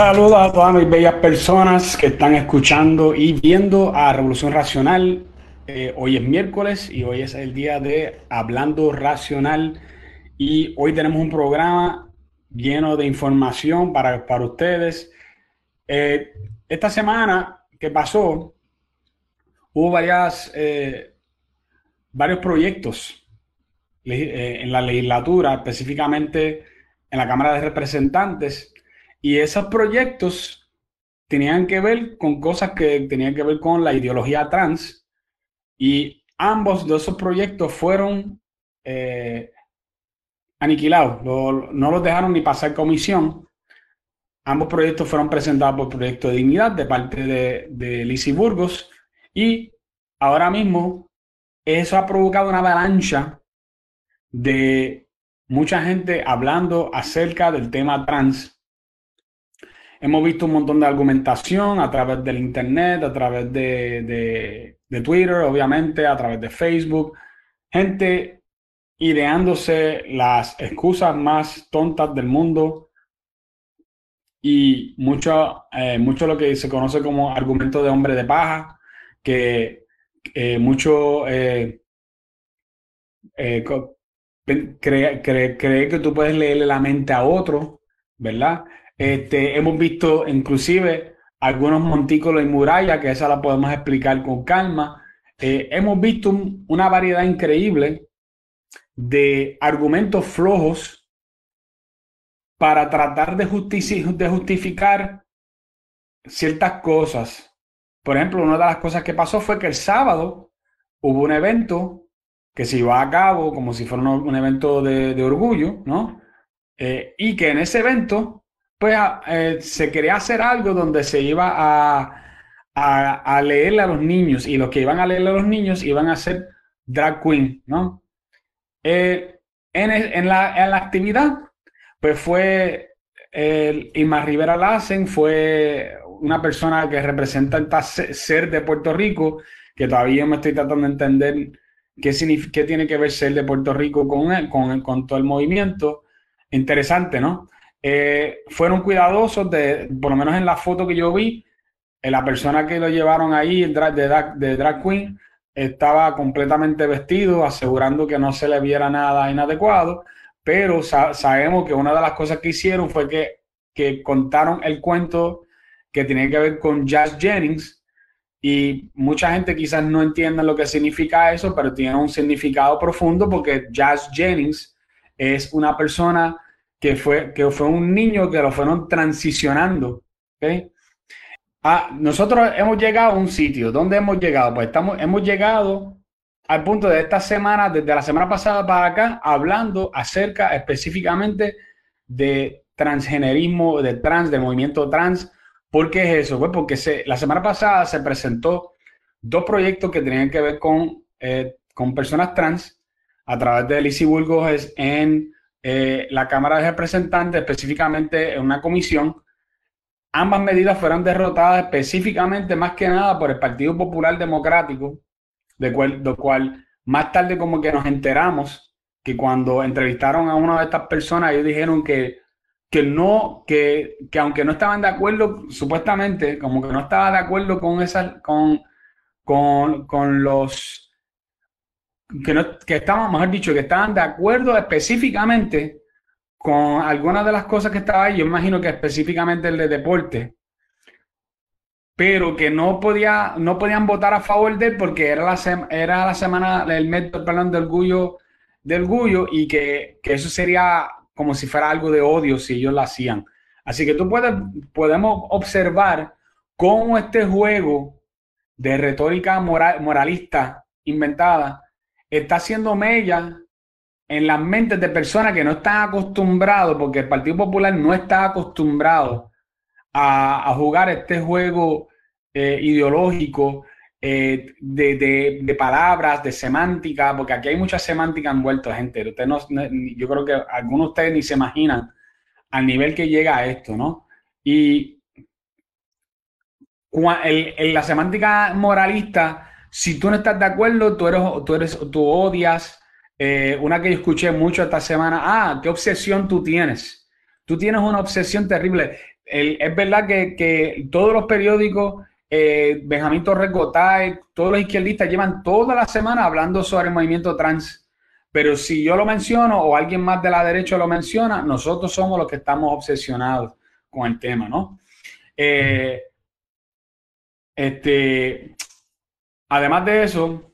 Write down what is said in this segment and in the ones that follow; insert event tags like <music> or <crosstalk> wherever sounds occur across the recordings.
Saludos a todas mis bellas personas que están escuchando y viendo a Revolución Racional. Eh, hoy es miércoles y hoy es el día de Hablando Racional y hoy tenemos un programa lleno de información para, para ustedes. Eh, esta semana que pasó, hubo varias, eh, varios proyectos en la legislatura, específicamente en la Cámara de Representantes, y esos proyectos tenían que ver con cosas que tenían que ver con la ideología trans. Y ambos de esos proyectos fueron eh, aniquilados. no los dejaron ni pasar comisión. Ambos proyectos fueron presentados por Proyecto de Dignidad de parte de, de Burgos. Y ahora mismo eso ha provocado una avalancha de mucha gente hablando acerca del tema trans Hemos visto un montón de argumentación a través del Internet, a través de, Twitter, obviamente, a través de Facebook. Gente ideándose las excusas más tontas del mundo y mucho, eh, mucho lo que se conoce como argumento de hombre de paja, que eh, mucho eh, cree, cree que tú puedes leerle la mente a otro, ¿verdad? Este, hemos visto inclusive algunos montículos y murallas, que esa la podemos explicar con calma. Eh, hemos visto una variedad increíble de argumentos flojos para tratar de, de justificar ciertas cosas. Por ejemplo, una de las cosas que pasó fue que el sábado hubo un evento que se iba a cabo como si fuera un, evento de, orgullo, ¿no? Eh, y que en ese evento pues eh, se quería hacer algo donde se iba a, a, leerle a los niños y los que iban a leerle a los niños iban a ser drag queen, ¿no? Eh, en, la, actividad, pues fue el Irma Rivera Lassen, fue una persona que representa el ser de Puerto Rico, que todavía me estoy tratando de entender qué, tiene que ver ser de Puerto Rico con, con, con todo el movimiento. Interesante, ¿no? Eh, fueron cuidadosos de, por lo menos en la foto que yo vi, eh, la persona que lo llevaron ahí, el drag, de, drag, queen, estaba completamente vestido, asegurando que no se le viera nada inadecuado, pero sabemos que una de las cosas que hicieron fue que, que contaron el cuento que tiene que ver con Jazz Jennings, y mucha gente quizás no entienda lo que significa eso, pero tiene un significado profundo porque Jazz Jennings es una persona que fue, que fue un niño que lo fueron transicionando. ¿okay? Ah, nosotros hemos llegado a un sitio. ¿Dónde hemos llegado? Pues estamos, hemos llegado al punto de esta semana, desde la semana pasada para acá, hablando acerca específicamente de transgenerismo, de trans, del movimiento trans. ¿Por qué es eso? Pues porque la semana pasada se presentó dos proyectos que tenían que ver con, eh, con personas trans a través de Lizzie Burgos en eh, la Cámara de Representantes, específicamente en una comisión, ambas medidas fueron derrotadas específicamente más que nada por el Partido Popular Democrático, de cual, de cual más tarde como que nos enteramos que cuando entrevistaron a una de estas personas, ellos dijeron que, que no, que, que aunque no estaban de acuerdo, supuestamente, como que no estaba de acuerdo con esas, con, con, con los que, no, que estaban, mejor dicho, que estaban de acuerdo específicamente con algunas de las cosas que estaba ahí, yo imagino que específicamente el de deporte, pero que no, podía, no podían votar a favor de él porque era la, era la semana, el mes perdón, de orgullo, de orgullo y que, que, eso sería como si fuera algo de odio si ellos lo hacían. Así que tú puedes, podemos observar cómo este juego de retórica moral, moralista inventada está haciendo mella en las mentes de personas que no están acostumbrados, porque el Partido Popular no está acostumbrado a, jugar este juego eh, ideológico eh, de, palabras, de semántica, porque aquí hay mucha semántica envuelta, gente. Usted no, yo creo que algunos de ustedes ni se imaginan al nivel que llega a esto, ¿no? Y en la semántica moralista si tú no estás de acuerdo, tú eres, tú odias. Eh, una que yo escuché mucho esta semana, ah, qué obsesión tú tienes. Tú tienes una obsesión terrible. es verdad que, todos los periódicos, eh, Benjamín Torres Gotay, todos los izquierdistas llevan toda la semana hablando sobre el movimiento trans. Pero si yo lo menciono o alguien más de la derecha lo menciona, nosotros somos los que estamos obsesionados con el tema, ¿no? Eh, este, además de eso,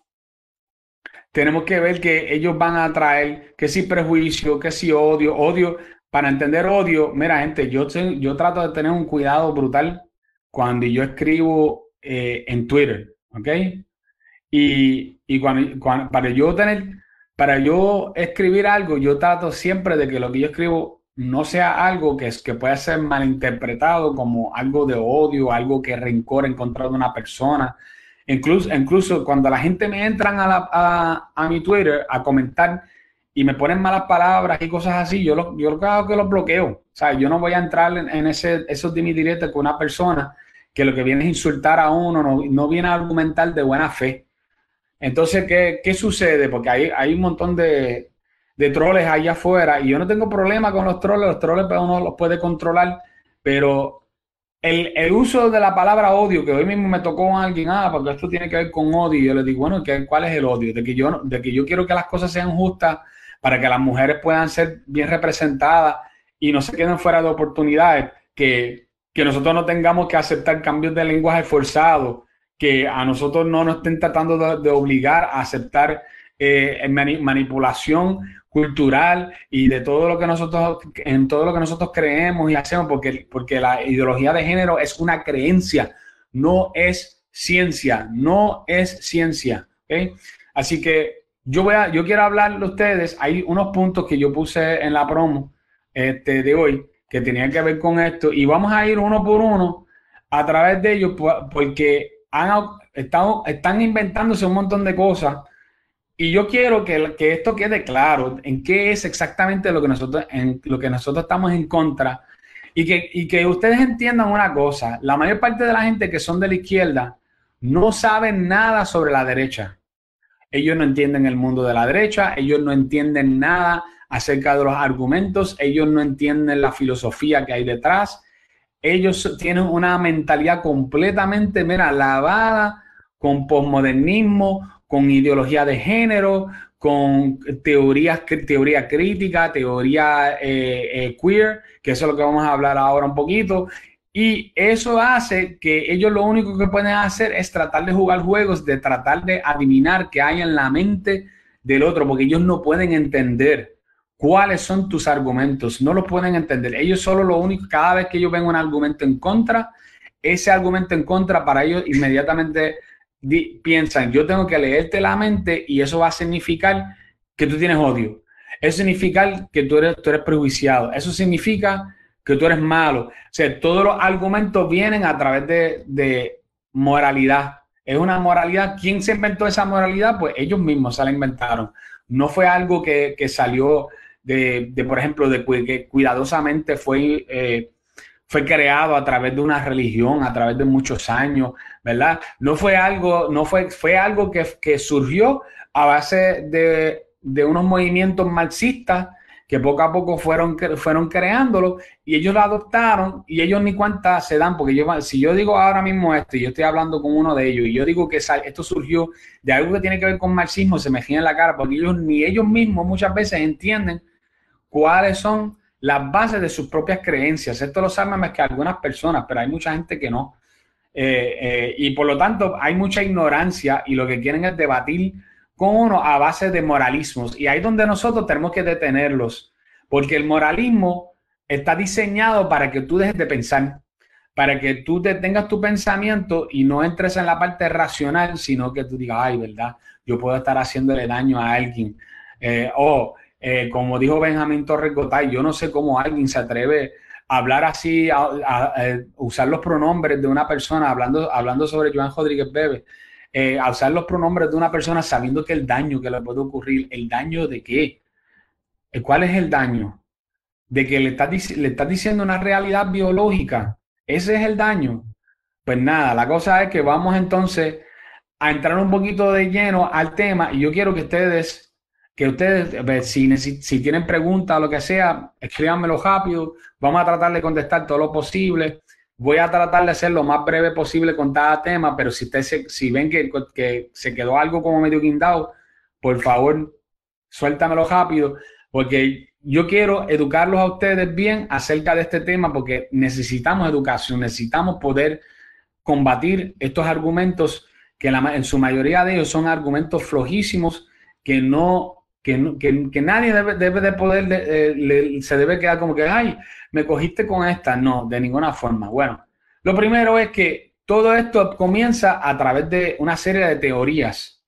tenemos que ver que ellos van a traer que si prejuicio, que si odio, odio. Para entender odio, mira, gente, yo, yo trato de tener un cuidado brutal cuando yo escribo eh, en Twitter, ¿ok? Y, y cuando, para yo tener, para yo escribir algo, yo trato siempre de que lo que yo escribo no sea algo que, es, que pueda ser malinterpretado como algo de odio, algo que rencor en contra de una persona. Incluso, incluso cuando la gente me entran a, a, mi Twitter a comentar y me ponen malas palabras y cosas así, yo lo, yo lo que hago es que los bloqueo. O sea, yo no voy a entrar en, ese, esos directos con una persona que lo que viene es insultar a uno, no, no viene a argumentar de buena fe. Entonces, ¿qué, qué sucede? Porque hay, hay un montón de, de troles allá afuera y yo no tengo problema con los troles, los troles pues, uno los puede controlar, pero el, el, uso de la palabra odio, que hoy mismo me tocó a alguien, ah, porque esto tiene que ver con odio, y yo le digo, bueno, ¿cuál es el odio? De que, yo, de que yo quiero que las cosas sean justas para que las mujeres puedan ser bien representadas y no se queden fuera de oportunidades, que, que nosotros no tengamos que aceptar cambios de lenguaje forzados, que a nosotros no nos estén tratando de, obligar a aceptar eh, manipulación cultural y de todo lo que nosotros, en todo lo que nosotros creemos y hacemos, porque, porque la ideología de género es una creencia, no es ciencia, no es ciencia. Así que yo voy a, yo quiero hablarle a ustedes, hay unos puntos que yo puse en la promo este, de hoy que tenían que ver con esto y vamos a ir uno por uno a través de ellos porque han estado, están inventándose un montón de cosas y yo quiero que, que, esto quede claro en qué es exactamente lo que nosotros, en lo que nosotros estamos en contra y que, y que ustedes entiendan una cosa, la mayor parte de la gente que son de la izquierda no saben nada sobre la derecha. Ellos no entienden el mundo de la derecha, ellos no entienden nada acerca de los argumentos, ellos no entienden la filosofía que hay detrás, ellos tienen una mentalidad completamente, mira, lavada con posmodernismo, con ideología de género, con teorías, teoría crítica, teoría eh, eh, queer, que eso es lo que vamos a hablar ahora un poquito. Y eso hace que ellos lo único que pueden hacer es tratar de jugar juegos, de tratar de adivinar qué hay en la mente del otro, porque ellos no pueden entender cuáles son tus argumentos, no lo pueden entender. Ellos solo lo único, cada vez que ellos ven un argumento en contra, ese argumento en contra para ellos inmediatamente piensan, yo tengo que leerte la mente y eso va a significar que tú tienes odio. Eso significa que tú eres, tú eres prejuiciado. Eso significa que tú eres malo. O sea, todos los argumentos vienen a través de, moralidad. Es una moralidad. ¿Quién se inventó esa moralidad? Pues ellos mismos se la inventaron. No fue algo que, salió de, por ejemplo, de que cuidadosamente fue eh, fue creado a través de una religión, a través de muchos años, ¿verdad? No fue algo, no fue, fue algo que, surgió a base de, unos movimientos marxistas que poco a poco fueron, fueron creándolo y ellos lo adoptaron y ellos ni cuenta se dan, porque yo, si yo digo ahora mismo esto y yo estoy hablando con uno de ellos y yo digo que esto surgió de algo que tiene que ver con marxismo, se me gira en la cara, porque ellos ni ellos mismos muchas veces entienden cuáles son las bases de sus propias creencias. Esto lo saben más que algunas personas, pero hay mucha gente que no. Eh, eh, y por lo tanto hay mucha ignorancia y lo que quieren es debatir con uno a base de moralismos. Y ahí es donde nosotros tenemos que detenerlos, porque el moralismo está diseñado para que tú dejes de pensar, para que tú detengas tu pensamiento y no entres en la parte racional, sino que tú digas, ay, ¿verdad? Yo puedo estar haciéndole daño a alguien. Eh, o como dijo Benjamín Torres Gotay, yo no sé cómo alguien se atreve hablar así, a, usar los pronombres de una persona, hablando, hablando sobre Joan Rodríguez Bebe, eh, a usar los pronombres de una persona sabiendo que el daño que le puede ocurrir, ¿el daño de qué? Eh, ¿Cuál es el daño? De que le estás le está diciendo una realidad biológica. Ese es el daño. Pues nada, la cosa es que vamos entonces a entrar un poquito de lleno al tema y yo quiero que ustedes que ustedes, si, tienen preguntas o lo que sea, escríbanmelo rápido. Vamos a tratar de contestar todo lo posible. Voy a tratar de ser lo más breve posible con cada tema, pero si ustedes si ven que se quedó algo como medio guindado, por favor, suéltamelo rápido, porque yo quiero educarlos a ustedes bien acerca de este tema, porque necesitamos educación, necesitamos poder combatir estos argumentos que en su mayoría de ellos son argumentos flojísimos que no que, nadie debe, de poder, eh, se debe quedar como que, ay, me cogiste con esta. No, de ninguna forma. Bueno, lo primero es que todo esto comienza a través de una serie de teorías.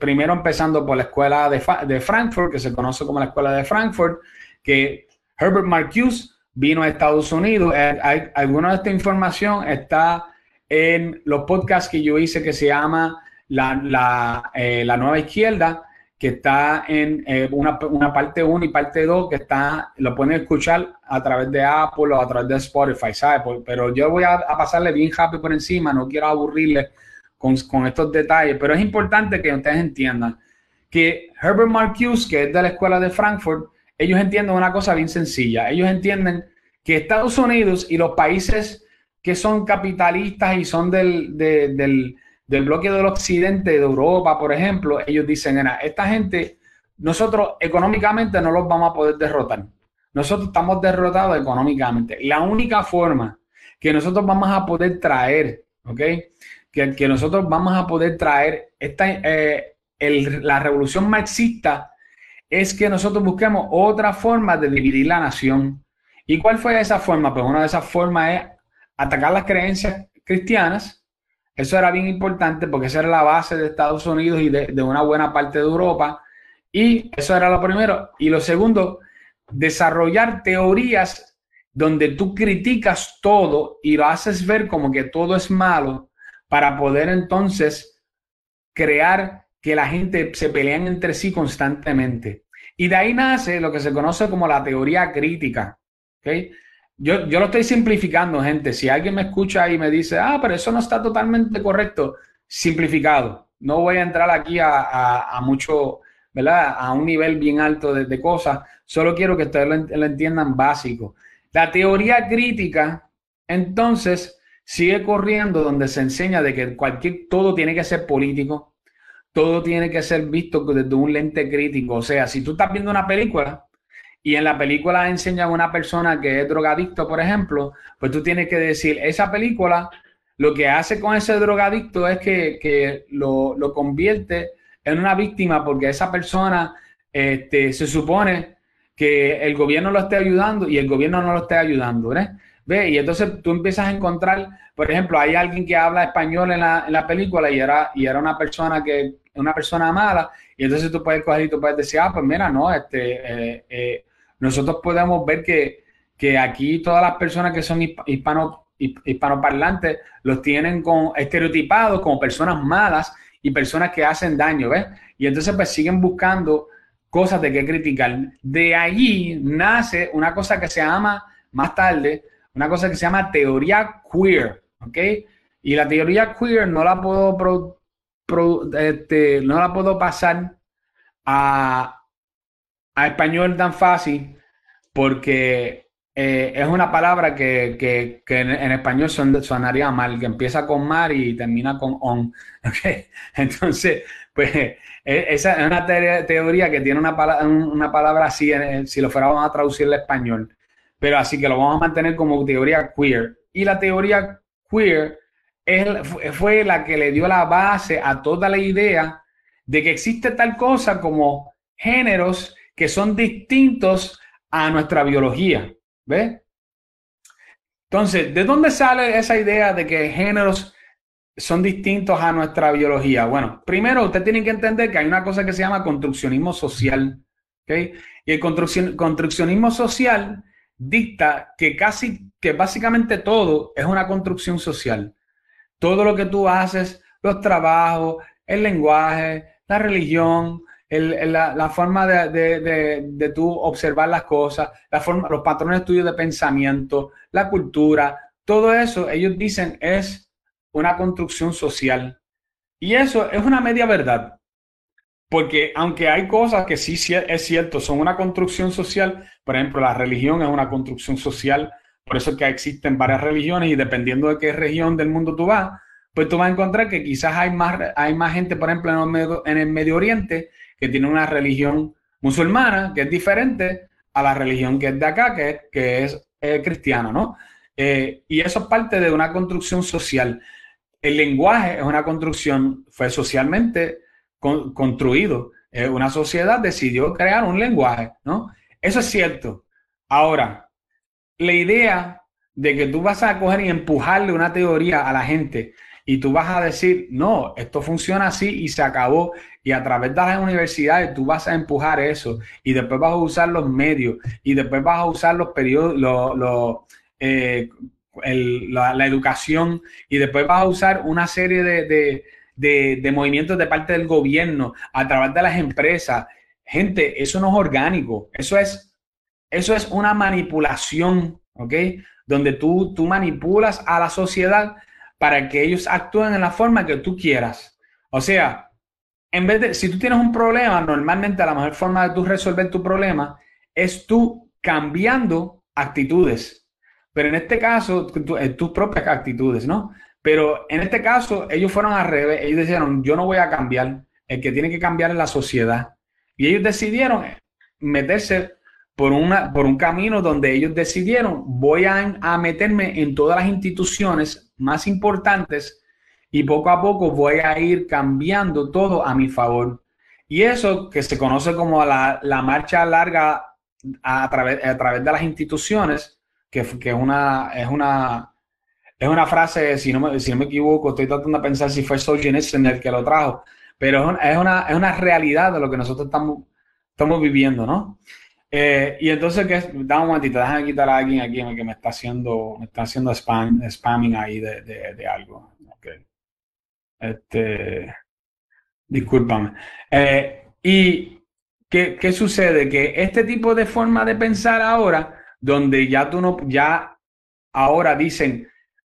primero empezando por la escuela de, de, Frankfurt, que se conoce como la escuela de Frankfurt, que Herbert Marcuse vino a Estados Unidos. Eh, hay, alguna de esta información está en los podcasts que yo hice que se llama La, la, eh, la Nueva Izquierda que está en eh, una, parte 1 y parte 2 que está, lo pueden escuchar a través de Apple o a través de Spotify, ¿sabes? Pero yo voy a, pasarle bien rápido por encima, no quiero aburrirle con, con, estos detalles, pero es importante que ustedes entiendan que Herbert Marcuse, que es de la escuela de Frankfurt, ellos entienden una cosa bien sencilla, ellos entienden que Estados Unidos y los países que son capitalistas y son del, del del bloque del occidente, de Europa, por ejemplo, ellos dicen, esta gente, nosotros económicamente no los vamos a poder derrotar. Nosotros estamos derrotados económicamente. La única forma que nosotros vamos a poder traer, ¿ok? Que, que nosotros vamos a poder traer esta, eh, la revolución marxista es que nosotros busquemos otra forma de dividir la nación. ¿Y cuál fue esa forma? Pues una de esas formas es atacar las creencias cristianas, eso era bien importante porque esa era la base de Estados Unidos y de, una buena parte de Europa. Y eso era lo primero. Y lo segundo, desarrollar teorías donde tú criticas todo y lo haces ver como que todo es malo para poder entonces crear que la gente se pelean entre sí constantemente. Y de ahí nace lo que se conoce como la teoría crítica. ¿okay? Yo, yo lo estoy simplificando, gente. Si alguien me escucha y me dice, ah, pero eso no está totalmente correcto, simplificado. No voy a entrar aquí a, mucho, ¿verdad? A un nivel bien alto de, cosas. Solo quiero que ustedes lo, entiendan básico. La teoría crítica, entonces, sigue corriendo donde se enseña de que cualquier, todo tiene que ser político, todo tiene que ser visto desde un lente crítico. O sea, si tú estás viendo una película, y en la película enseñan a una persona que es drogadicto, por ejemplo, pues tú tienes que decir, esa película lo que hace con ese drogadicto es que, lo, convierte en una víctima porque esa persona este, se supone que el gobierno lo esté ayudando y el gobierno no lo esté ayudando, ¿Ve? Y entonces tú empiezas a encontrar, por ejemplo, hay alguien que habla español en la, película y era, y era una persona que, una persona mala, y entonces tú puedes coger y tú puedes decir, ah, pues mira, no, este, eh, eh, nosotros podemos ver que, aquí todas las personas que son hispano, hispanoparlantes los tienen con, estereotipados como personas malas y personas que hacen daño, ¿ves? Y entonces pues siguen buscando cosas de qué criticar. De allí nace una cosa que se llama, más tarde, una cosa que se llama teoría queer, ¿ok? Y la teoría queer no la puedo, este, no la puedo pasar a, a español tan fácil porque eh, es una palabra que, en, español sonaría mal, que empieza con mar y termina con on. <laughs> Entonces, pues e, esa es una teoría que tiene una, una palabra así, si lo fuéramos a traducir al español. Pero así que lo vamos a mantener como teoría queer. Y la teoría queer fue la que le dio la base a toda la idea de que existe tal cosa como géneros que son distintos a nuestra biología. ¿Ve? Entonces, ¿de dónde sale esa idea de que géneros son distintos a nuestra biología? Bueno, primero usted tiene que entender que hay una cosa que se llama construccionismo social. ¿okay? Y el construccionismo social dicta que casi, que básicamente todo es una construcción social. Todo lo que tú haces, los trabajos, el lenguaje, la religión, la, forma de, de, tú observar las cosas, la forma, los patrones tuyos de pensamiento, la cultura, todo eso, ellos dicen, es una construcción social. Y eso es una media verdad. porque aunque hay cosas que sí es cierto, son una construcción social, por ejemplo, la religión es una construcción social, por eso es que existen varias religiones y dependiendo de qué región del mundo tú vas, pues tú vas a encontrar que quizás hay más, hay más gente, por ejemplo, en Medio, en el Medio Oriente que tiene una religión musulmana que es diferente a la religión que es de acá, que, que es eh, cristiana, ¿no? Eh, y eso es parte de una construcción social. El lenguaje es una construcción, fue socialmente construido. Eh, una sociedad decidió crear un lenguaje, ¿no? Eso es cierto. Ahora, la idea de que tú vas a coger y empujarle una teoría a la gente y tú vas a decir, no, esto funciona así y se acabó. Y a través de las universidades tú vas a empujar eso y después vas a usar los medios y después vas a usar los periodos, eh, la, educación y después vas a usar una serie de, de, movimientos de parte del gobierno a través de las empresas. Gente, eso no es orgánico, eso es, eso es una manipulación, ¿ok? Donde tú, tú manipulas a la sociedad para que ellos actúen en la forma que tú quieras. O sea, en vez de, si tú tienes un problema, normalmente la mejor forma de tú resolver tu problema es tú cambiando actitudes. Pero en este caso, eh, tus propias actitudes, ¿no? Pero en este caso, ellos fueron al revés. Ellos dijeron, yo no voy a cambiar. El que tiene que cambiar es la sociedad. Y ellos decidieron meterse por, una, por un camino donde ellos decidieron, voy a, a meterme en todas las instituciones más importantes y poco a poco voy a ir cambiando todo a mi favor. Y eso que se conoce como la, la marcha larga a través, a través de las instituciones, que, que es, una, es, una, es una frase, si no, me, si no me equivoco, estoy tratando de pensar si fue Solzhenitsyn el que lo trajo, pero es una, es una realidad de lo que nosotros estamos, estamos viviendo, ¿no? Eh, y entonces, que da un momentito, déjame quitar a alguien aquí que me está haciendo, me está haciendo spam, spamming ahí de, de, algo. Este, discúlpame. Eh, y ¿qué, ¿qué, sucede? Que este tipo de forma de pensar ahora, donde ya tú no, ya ahora dicen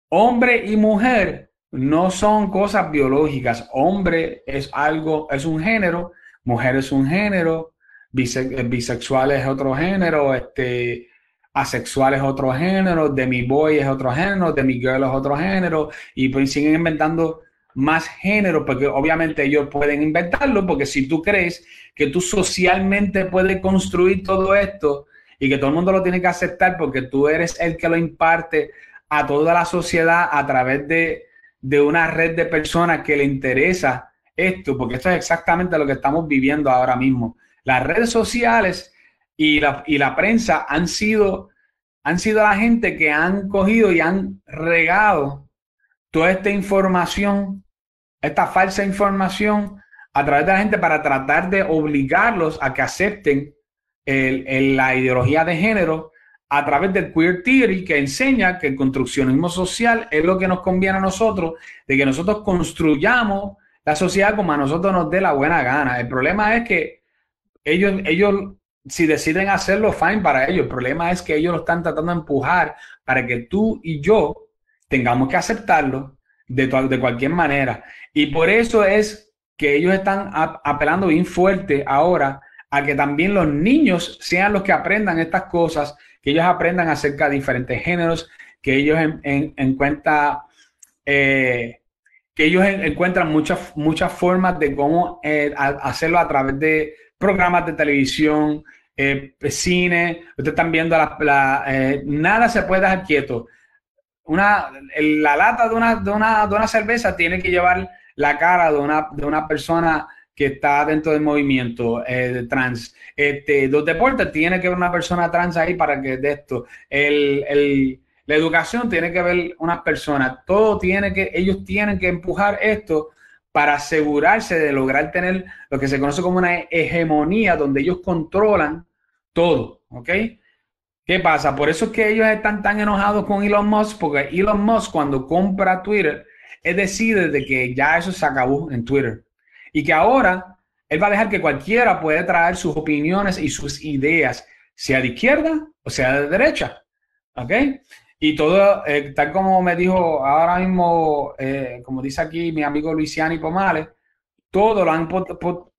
hombre y mujer no son cosas biológicas. Hombre es algo, es un género, mujer es un género, bisexual es otro género, este, asexual es otro género, demi boy es otro género, demi girl es otro género, y pues siguen inventando más géneros, porque obviamente ellos pueden inventarlo, porque si tú crees que tú socialmente puedes construir todo esto y que todo el mundo lo tiene que aceptar porque tú eres el que lo imparte a toda la sociedad a través de, de una red de personas que le interesa esto, porque esto es exactamente lo que estamos viviendo ahora mismo. Las redes sociales y la, y la prensa han sido, han sido la gente que han cogido y han regado toda esta información, esta falsa información a través de la gente para tratar de obligarlos a que acepten la ideología de género a través del queer theory que enseña que el construccionismo social es lo que nos conviene a nosotros, de que nosotros construyamos la sociedad como a nosotros nos dé la buena gana. El problema es que ellos, ellos, si deciden hacerlo, fine para ellos. El problema es que ellos lo están tratando de empujar para que tú y yo tengamos que aceptarlo de, de cualquier manera. Y por eso es que ellos están apelando bien fuerte ahora a que también los niños sean los que aprendan estas cosas, que ellos aprendan acerca de diferentes géneros, que ellos en, en, eh, que ellos encuentran muchas, muchas formas de cómo eh, hacerlo a través de programas de televisión, eh, cine, ustedes están viendo la, eh, nada se puede dejar quieto. Una, la lata de una, de, una, de una cerveza tiene que llevar la cara de una, de una persona que está dentro del movimiento eh, trans. Este, los deportes tiene que haber una persona trans ahí para que de esto. El, el, la educación tiene que ver unas personas. Todo tiene que, ellos tienen que empujar esto para asegurarse de lograr tener lo que se conoce como una hegemonía donde ellos controlan todo, ¿ok? ¿Qué pasa? Por eso es que ellos están tan enojados con Elon Musk, porque Elon Musk cuando compra Twitter, él decide de que ya eso se acabó en Twitter y que ahora él va a dejar que cualquiera pueda traer sus opiniones y sus ideas, sea de izquierda o sea de derecha, ¿ok? Y todo, eh, tal como me dijo ahora mismo, eh, como dice aquí mi amigo Luisiani Pomales, todo lo han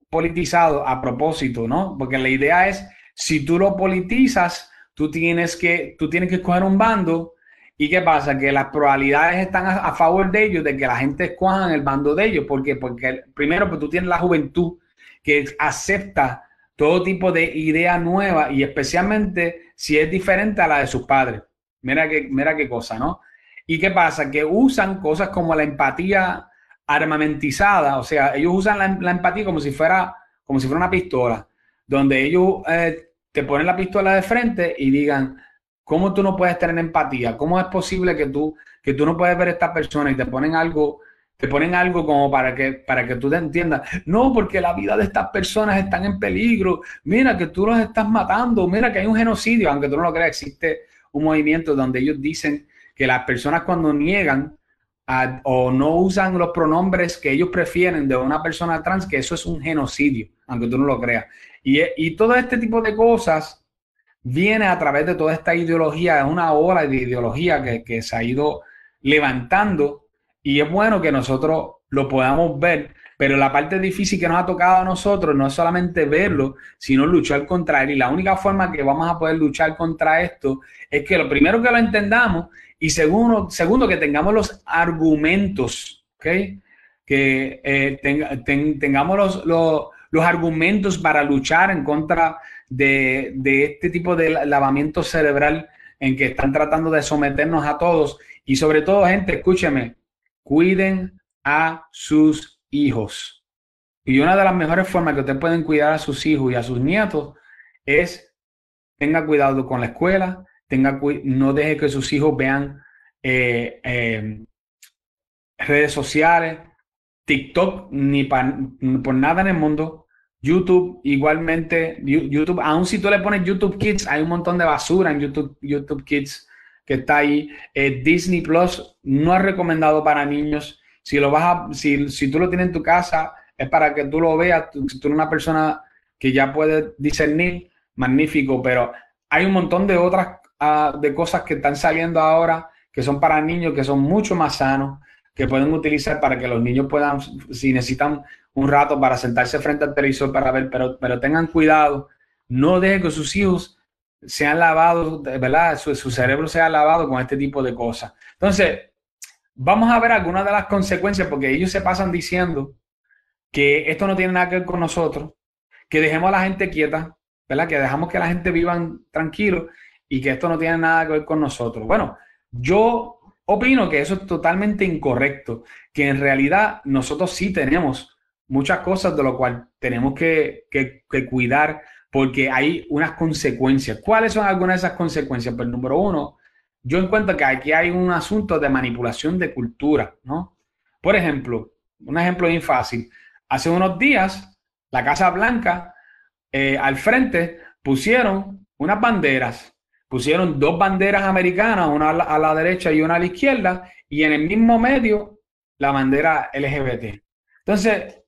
politizado a propósito, ¿no? Porque la idea es, si tú lo politizas, tú tienes que, tú tienes que escoger un bando. ¿Y qué pasa? Que las probabilidades están a, favor de ellos, de que la gente escoja el bando de ellos. ¿Por qué? Porque primero, pues tú tienes la juventud que acepta todo tipo de idea nueva y especialmente si es diferente a la de sus padres. Mira qué, mira qué cosa, ¿no? ¿Y qué pasa? Que usan cosas como la empatía armamentizada, o sea, ellos usan la, empatía como si fuera como si fuera una pistola, donde ellos eh, te ponen la pistola de frente y digan, ¿cómo tú no puedes tener empatía? ¿Cómo es posible que tú, que tú no puedes ver a esta persona y te ponen algo, te ponen algo como para que, para que tú te entiendas? No, porque la vida de estas personas están en peligro. Mira que tú los estás matando. Mira que hay un genocidio, aunque tú no lo creas, existe un movimiento donde ellos dicen que las personas cuando niegan o no usan los pronombres que ellos prefieren de una persona trans, que eso es un genocidio, aunque tú no lo creas. Y, y todo este tipo de cosas viene a través de toda esta ideología, es una ola de ideología que, se ha ido levantando y es bueno que nosotros lo podamos ver pero la parte difícil que nos ha tocado a nosotros no es solamente verlo, sino luchar contra él. Y la única forma que vamos a poder luchar contra esto es que lo primero que lo entendamos y segundo, segundo que tengamos los argumentos. Que eh, tengamos los, los, argumentos para luchar en contra de, de este tipo de lavamiento cerebral en que están tratando de someternos a todos. Y sobre todo, gente, escúcheme, cuiden a sus hijos. Y una de las mejores formas que ustedes pueden cuidar a sus hijos y a sus nietos es tenga cuidado con la escuela, tenga no deje que sus hijos vean eh, eh, redes sociales, TikTok, ni por nada en el mundo. YouTube, igualmente, YouTube, aun si tú le pones YouTube Kids, hay un montón de basura en YouTube, YouTube Kids que está ahí. Eh, Disney Plus no es recomendado para niños. Si lo vas a, si, si tú lo tienes en tu casa, es para que tú lo veas. Si tú eres una persona que ya puede discernir, magnífico, pero hay un montón de otras uh, de cosas que están saliendo ahora que son para niños, que son mucho más sanos, que pueden utilizar para que los niños puedan, si necesitan un rato para sentarse frente al televisor para ver, pero, pero tengan cuidado, no dejen que sus hijos sean lavados, ¿verdad? Su, su cerebro sea lavado con este tipo de cosas. Entonces, Vamos a ver algunas de las consecuencias, porque ellos se pasan diciendo que esto no tiene nada que ver con nosotros, que dejemos a la gente quieta, ¿verdad? Que dejamos que la gente vivan tranquilo y que esto no tiene nada que ver con nosotros. Bueno, yo opino que eso es totalmente incorrecto, que en realidad nosotros sí tenemos muchas cosas de lo cual tenemos que, que, cuidar porque hay unas consecuencias. ¿Cuáles son algunas de esas consecuencias? Pues número uno, yo encuentro que aquí hay un asunto de manipulación de cultura, ¿no? Por ejemplo, un ejemplo bien fácil. Hace unos días, la Casa Blanca, eh, al frente, pusieron unas banderas. Pusieron dos banderas americanas, una a la, derecha y una a la izquierda, y en el mismo medio, la bandera LGBT. Entonces,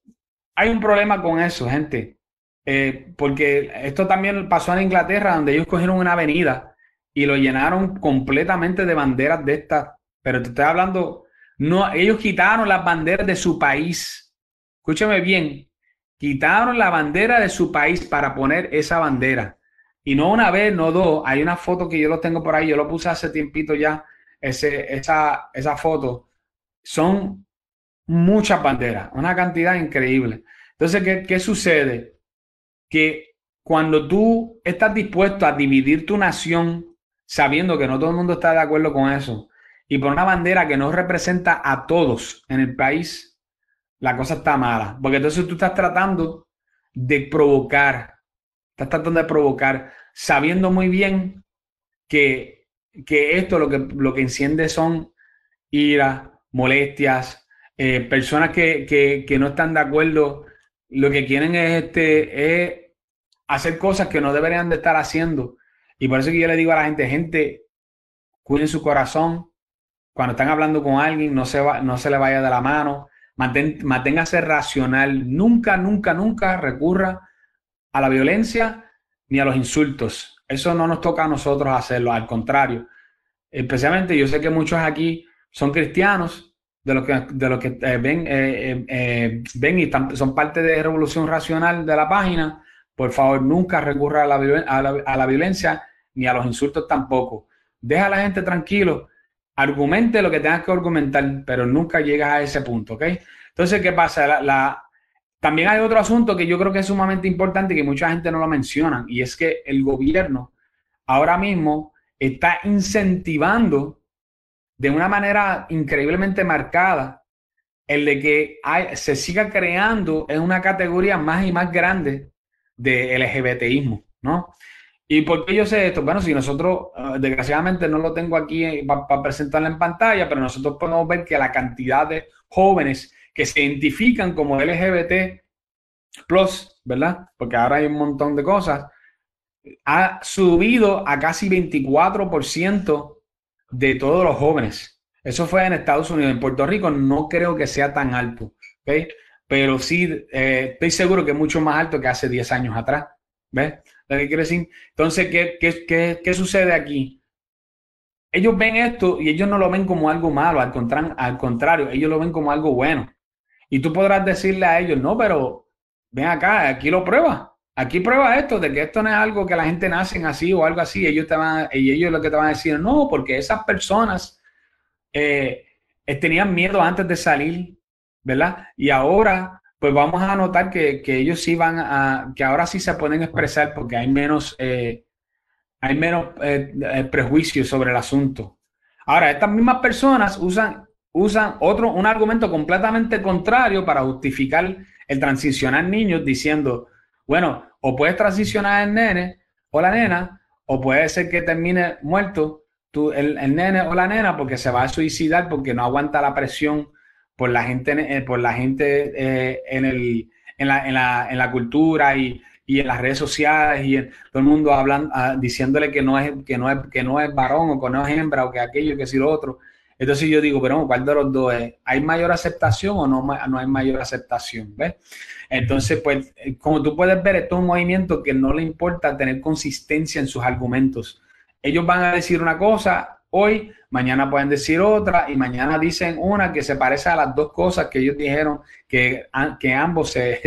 hay un problema con eso, gente. Eh, porque esto también pasó en Inglaterra, donde ellos cogieron una avenida y lo llenaron completamente de banderas de estas. Pero te estoy hablando, no, ellos quitaron las banderas de su país. Escúchame bien, quitaron la bandera de su país para poner esa bandera. Y no una vez, no dos. Hay una foto que yo lo tengo por ahí, yo lo puse hace tiempito ya, ese, esa, esa foto. Son muchas banderas, una cantidad increíble. Entonces, ¿qué, qué sucede? Que cuando tú estás dispuesto a dividir tu nación sabiendo que no todo el mundo está de acuerdo con eso, y por una bandera que no representa a todos en el país, la cosa está mala. Porque entonces tú estás tratando de provocar, estás tratando de provocar, sabiendo muy bien que, que esto lo que, lo que enciende son ira, molestias, eh, personas que, que, que, no están de acuerdo, lo que quieren es, este, es hacer cosas que no deberían de estar haciendo y por eso que yo le digo a la gente, gente, cuiden su corazón. Cuando están hablando con alguien, no se, va, no se le vaya de la mano. Mantén, manténgase racional. Nunca, nunca, nunca recurra a la violencia ni a los insultos. Eso no nos toca a nosotros hacerlo, al contrario. Especialmente yo sé que muchos aquí son cristianos de los que, de lo que ven, ven y son parte de Revolución Racional de la página, por favor, nunca recurra a la, a la, violencia ni a los insultos tampoco. Deja a la gente tranquilo, argumente lo que tengas que argumentar, pero nunca llegas a ese punto, ¿ok? Entonces, ¿qué pasa? La, también hay otro asunto que yo creo que es sumamente importante que mucha gente no lo menciona, y es que el gobierno ahora mismo está incentivando de una manera increíblemente marcada el de que se siga creando en una categoría más y más grande de LGBTismo, ¿no? ¿Y por qué yo sé esto? Bueno, si nosotros, ah, desgraciadamente no lo tengo aquí eh, para presentarlo en pantalla, pero nosotros podemos ver que la cantidad de jóvenes que se identifican como LGBT ¿verdad? Porque ahora hay un montón de cosas, ha subido a casi 24% de todos los jóvenes. Eso fue en Estados Unidos. En Puerto Rico no creo que sea tan alto. pero sí eh, estoy seguro que es mucho más alto que hace 10 años atrás. ¿Ves? Que quiero decir. Entonces, ¿qué, qué, qué, qué sucede aquí? Ellos ven esto y ellos no lo ven como algo malo, al, al contrario, ellos lo ven como algo bueno. Y tú podrás decirle a ellos, no, pero ven acá, aquí lo prueba. Aquí prueba esto, de que esto no es algo que la gente nace así o algo así. Ellos y ellos lo que te van a decir, no, porque esas personas eh, tenían miedo antes de salir ¿verdad? Y ahora, pues vamos a notar que, ellos sí van a, que ahora sí se pueden expresar porque hay menos, eh, hay menos eh, eh, prejuicios sobre el asunto. Ahora, estas mismas personas usan, usan otro, un argumento completamente contrario para justificar el transicionar niños diciendo, bueno, o puedes transicionar el nene o la nena, o puede ser que termine muerto tú, el, el nene o la nena porque se va a suicidar porque no aguanta la presión por la gente, eh, por la gente eh, en, el, en, la, en, la, en, la, cultura y, y, en las redes sociales y todo el mundo hablando, ah, diciéndole que no, es, que, no es, que no es varón o que no es hembra o que aquello, que si lo otro. Entonces yo digo, pero ¿cuál de los dos es? ¿Hay mayor aceptación o no, hay mayor aceptación? ¿Ves? Entonces, pues, eh, como tú puedes ver, esto es un movimiento que no le importa tener consistencia en sus argumentos. Ellos van a decir una cosa, hoy, mañana pueden decir otra y mañana dicen una que se parece a las dos cosas que ellos dijeron que, que ambos <laughs> se,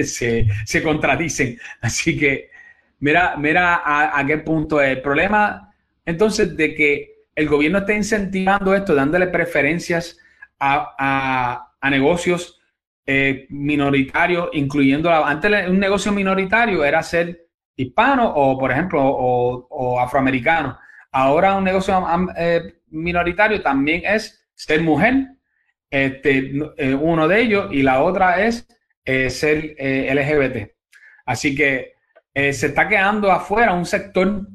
se, contradicen. Así que mira, mira a, qué punto es el problema entonces de que el gobierno está incentivando esto, dándole preferencias a, negocios eh, minoritarios, incluyendo antes un negocio minoritario era ser hispano o, por ejemplo, o, afroamericano Ahora un negocio eh, minoritario también es ser mujer, este, eh, uno de ellos, y la otra es ser LGBT. Así que se está quedando afuera un sector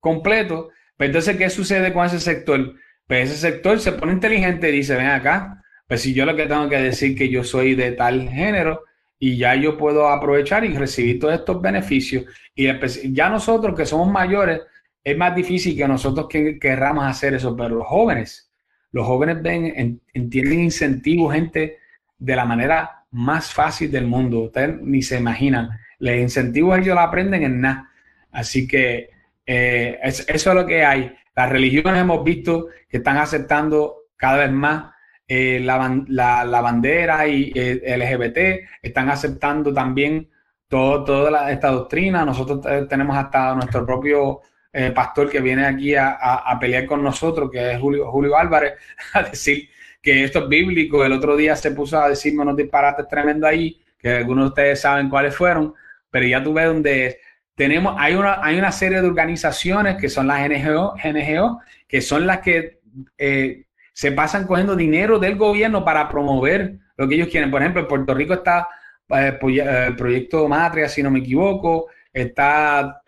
completo. Pero pues entonces, ¿qué sucede con ese sector? Pues ese sector se pone inteligente y dice, ven acá, pues si yo lo que tengo que decir que yo soy de tal género y ya yo puedo aprovechar y recibir todos estos beneficios. Y ya nosotros que somos mayores, es más difícil que nosotros que querramos hacer eso, pero los jóvenes, los jóvenes ven, entienden incentivos, gente, de la manera más fácil del mundo. Ustedes ni se imaginan. Los incentivos ellos lo aprenden en nada. Así que eh, eso es lo que hay. Las religiones hemos visto que están aceptando cada vez más eh, la, bandera y eh, LGBT, están aceptando también todo, toda esta doctrina. Nosotros tenemos hasta nuestro propio eh, pastor que viene aquí a, pelear con nosotros, que es Julio, Julio Álvarez, <laughs> a decir que esto es bíblico. El otro día se puso a decirme unos disparates tremendos ahí, que algunos de ustedes saben cuáles fueron, pero ya tú ves donde tenemos, hay una, hay una serie de organizaciones que son las NGO, NGO que son las que eh, se pasan cogiendo dinero del gobierno para promover lo que ellos quieren. Por ejemplo, en Puerto Rico está eh, el proyecto Matria, si no me equivoco, está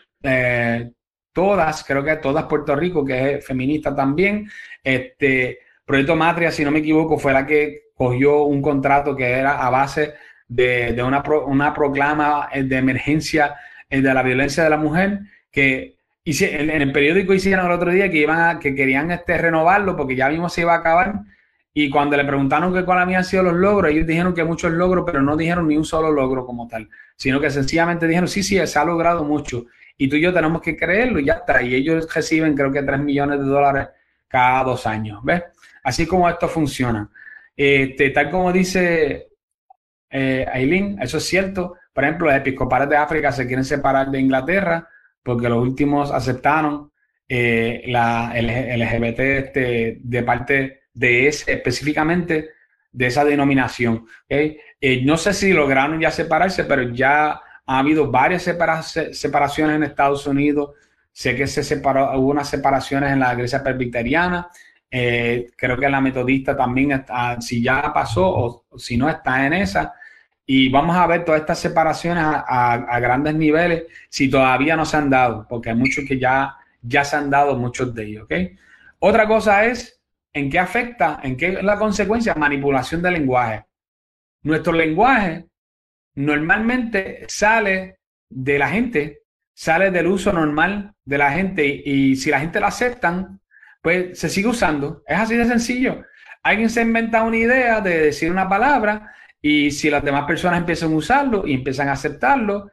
todas, creo que todas Puerto Rico, que es feminista también. Este Proyecto Matria, si no me equivoco, fue la que cogió un contrato que era a base de, una, una, proclama de emergencia eh, de la violencia de la mujer, que en, el periódico hicieron el otro día que iban que querían este, renovarlo porque ya mismo se iba a acabar. Y cuando le preguntaron que cuáles habían sido los logros, ellos dijeron que muchos logros, pero no dijeron ni un solo logro como tal, sino que sencillamente dijeron, sí, sí, se ha logrado mucho y tú y yo tenemos que creerlo y ya está. Y ellos reciben creo que 3 millones de dólares cada dos años, ¿ves? Así como esto funciona. Este, tal como dice eh, Aileen, eso es cierto. Por ejemplo, los episcopales de África se quieren separar de Inglaterra porque los últimos aceptaron eh, la LGBT este, de parte de ese, específicamente de esa denominación. Eh, no sé si lograron ya separarse, pero ya ha habido varias separaciones en Estados Unidos. Sé que se separó, hubo unas separaciones en la iglesia presbiteriana. Eh, creo que la metodista también está, si ya pasó o, si no está en esa. Y vamos a ver todas estas separaciones a, grandes niveles si todavía no se han dado, porque hay muchos que ya, ya se han dado, muchos de ellos. ¿okay? Otra cosa es en qué afecta, en qué es la consecuencia, manipulación del lenguaje. Nuestro lenguaje normalmente sale de la gente, sale del uso normal de la gente y si la gente lo aceptan, pues se sigue usando. Es así de sencillo. Alguien se inventa una idea de decir una palabra y si las demás personas empiezan a usarlo y empiezan a aceptarlo,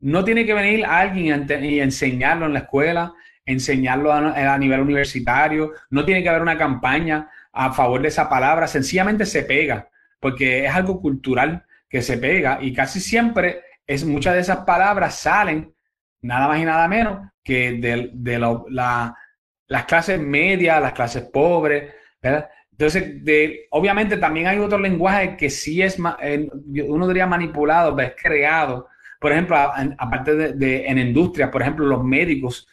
no tiene que venir alguien y enseñarlo en la escuela, enseñarlo a, nivel universitario, no tiene que haber una campaña a favor de esa palabra, sencillamente se pega, porque es algo cultural que se pega y casi siempre es muchas de esas palabras salen nada más y nada menos que de, las clases medias, las clases pobres, ¿verdad? Entonces, de, obviamente también hay otro lenguaje que sí es, eh, uno diría manipulado, es creado. Por ejemplo, aparte de, en industria, por ejemplo, los médicos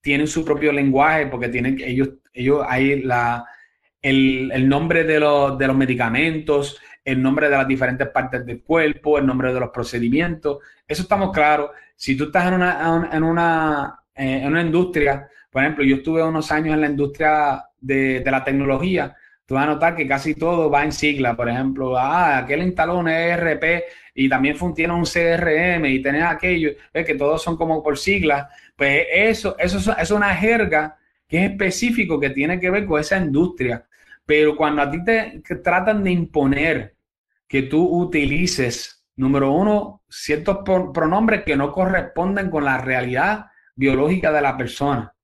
tienen su propio lenguaje porque tienen ellos, ellos hay la, el, nombre de los, de los medicamentos, el nombre de las diferentes partes del cuerpo, el nombre de los procedimientos. Eso estamos claros. Si tú estás en una, en una, eh, en una industria, por ejemplo, yo estuve unos años en la industria de, de la tecnología, tú vas a notar que casi todo va en sigla. Por ejemplo, ah, aquel instaló un ERP y también tiene un CRM y tenés aquello, que todos son como por siglas. Pues eso, eso es una jerga que es específico, que tiene que ver con esa industria. Pero cuando a ti te tratan de imponer que tú utilices, número uno, ciertos pronombres que no corresponden con la realidad biológica de la persona.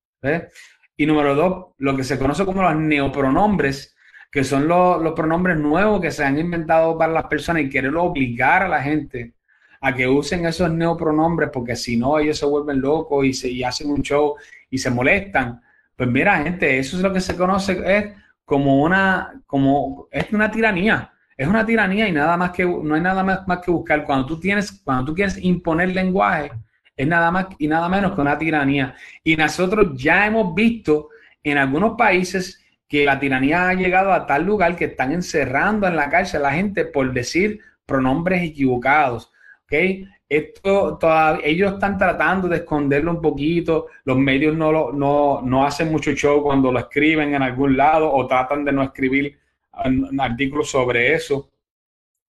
Y número dos, lo que se conoce como los neopronombres, que son los, pronombres nuevos que se han inventado para las personas y querer obligar a la gente a que usen esos neopronombres, porque si no, ellos se vuelven locos y, se, y hacen un show y se molestan. Pues mira, gente, eso es lo que se conoce es como una, como, es una tiranía. Es una tiranía y nada más que, no hay nada más, más que buscar. Cuando tú tienes, cuando tú quieres imponer lenguaje, es nada más y nada menos que una tiranía. Y nosotros ya hemos visto en algunos países que la tiranía ha llegado a tal lugar que están encerrando en la cárcel a la gente por decir pronombres equivocados. Esto todavía, ellos están tratando de esconderlo un poquito, los medios no, no, no hacen mucho show cuando lo escriben en algún lado o tratan de no escribir un, artículo sobre eso.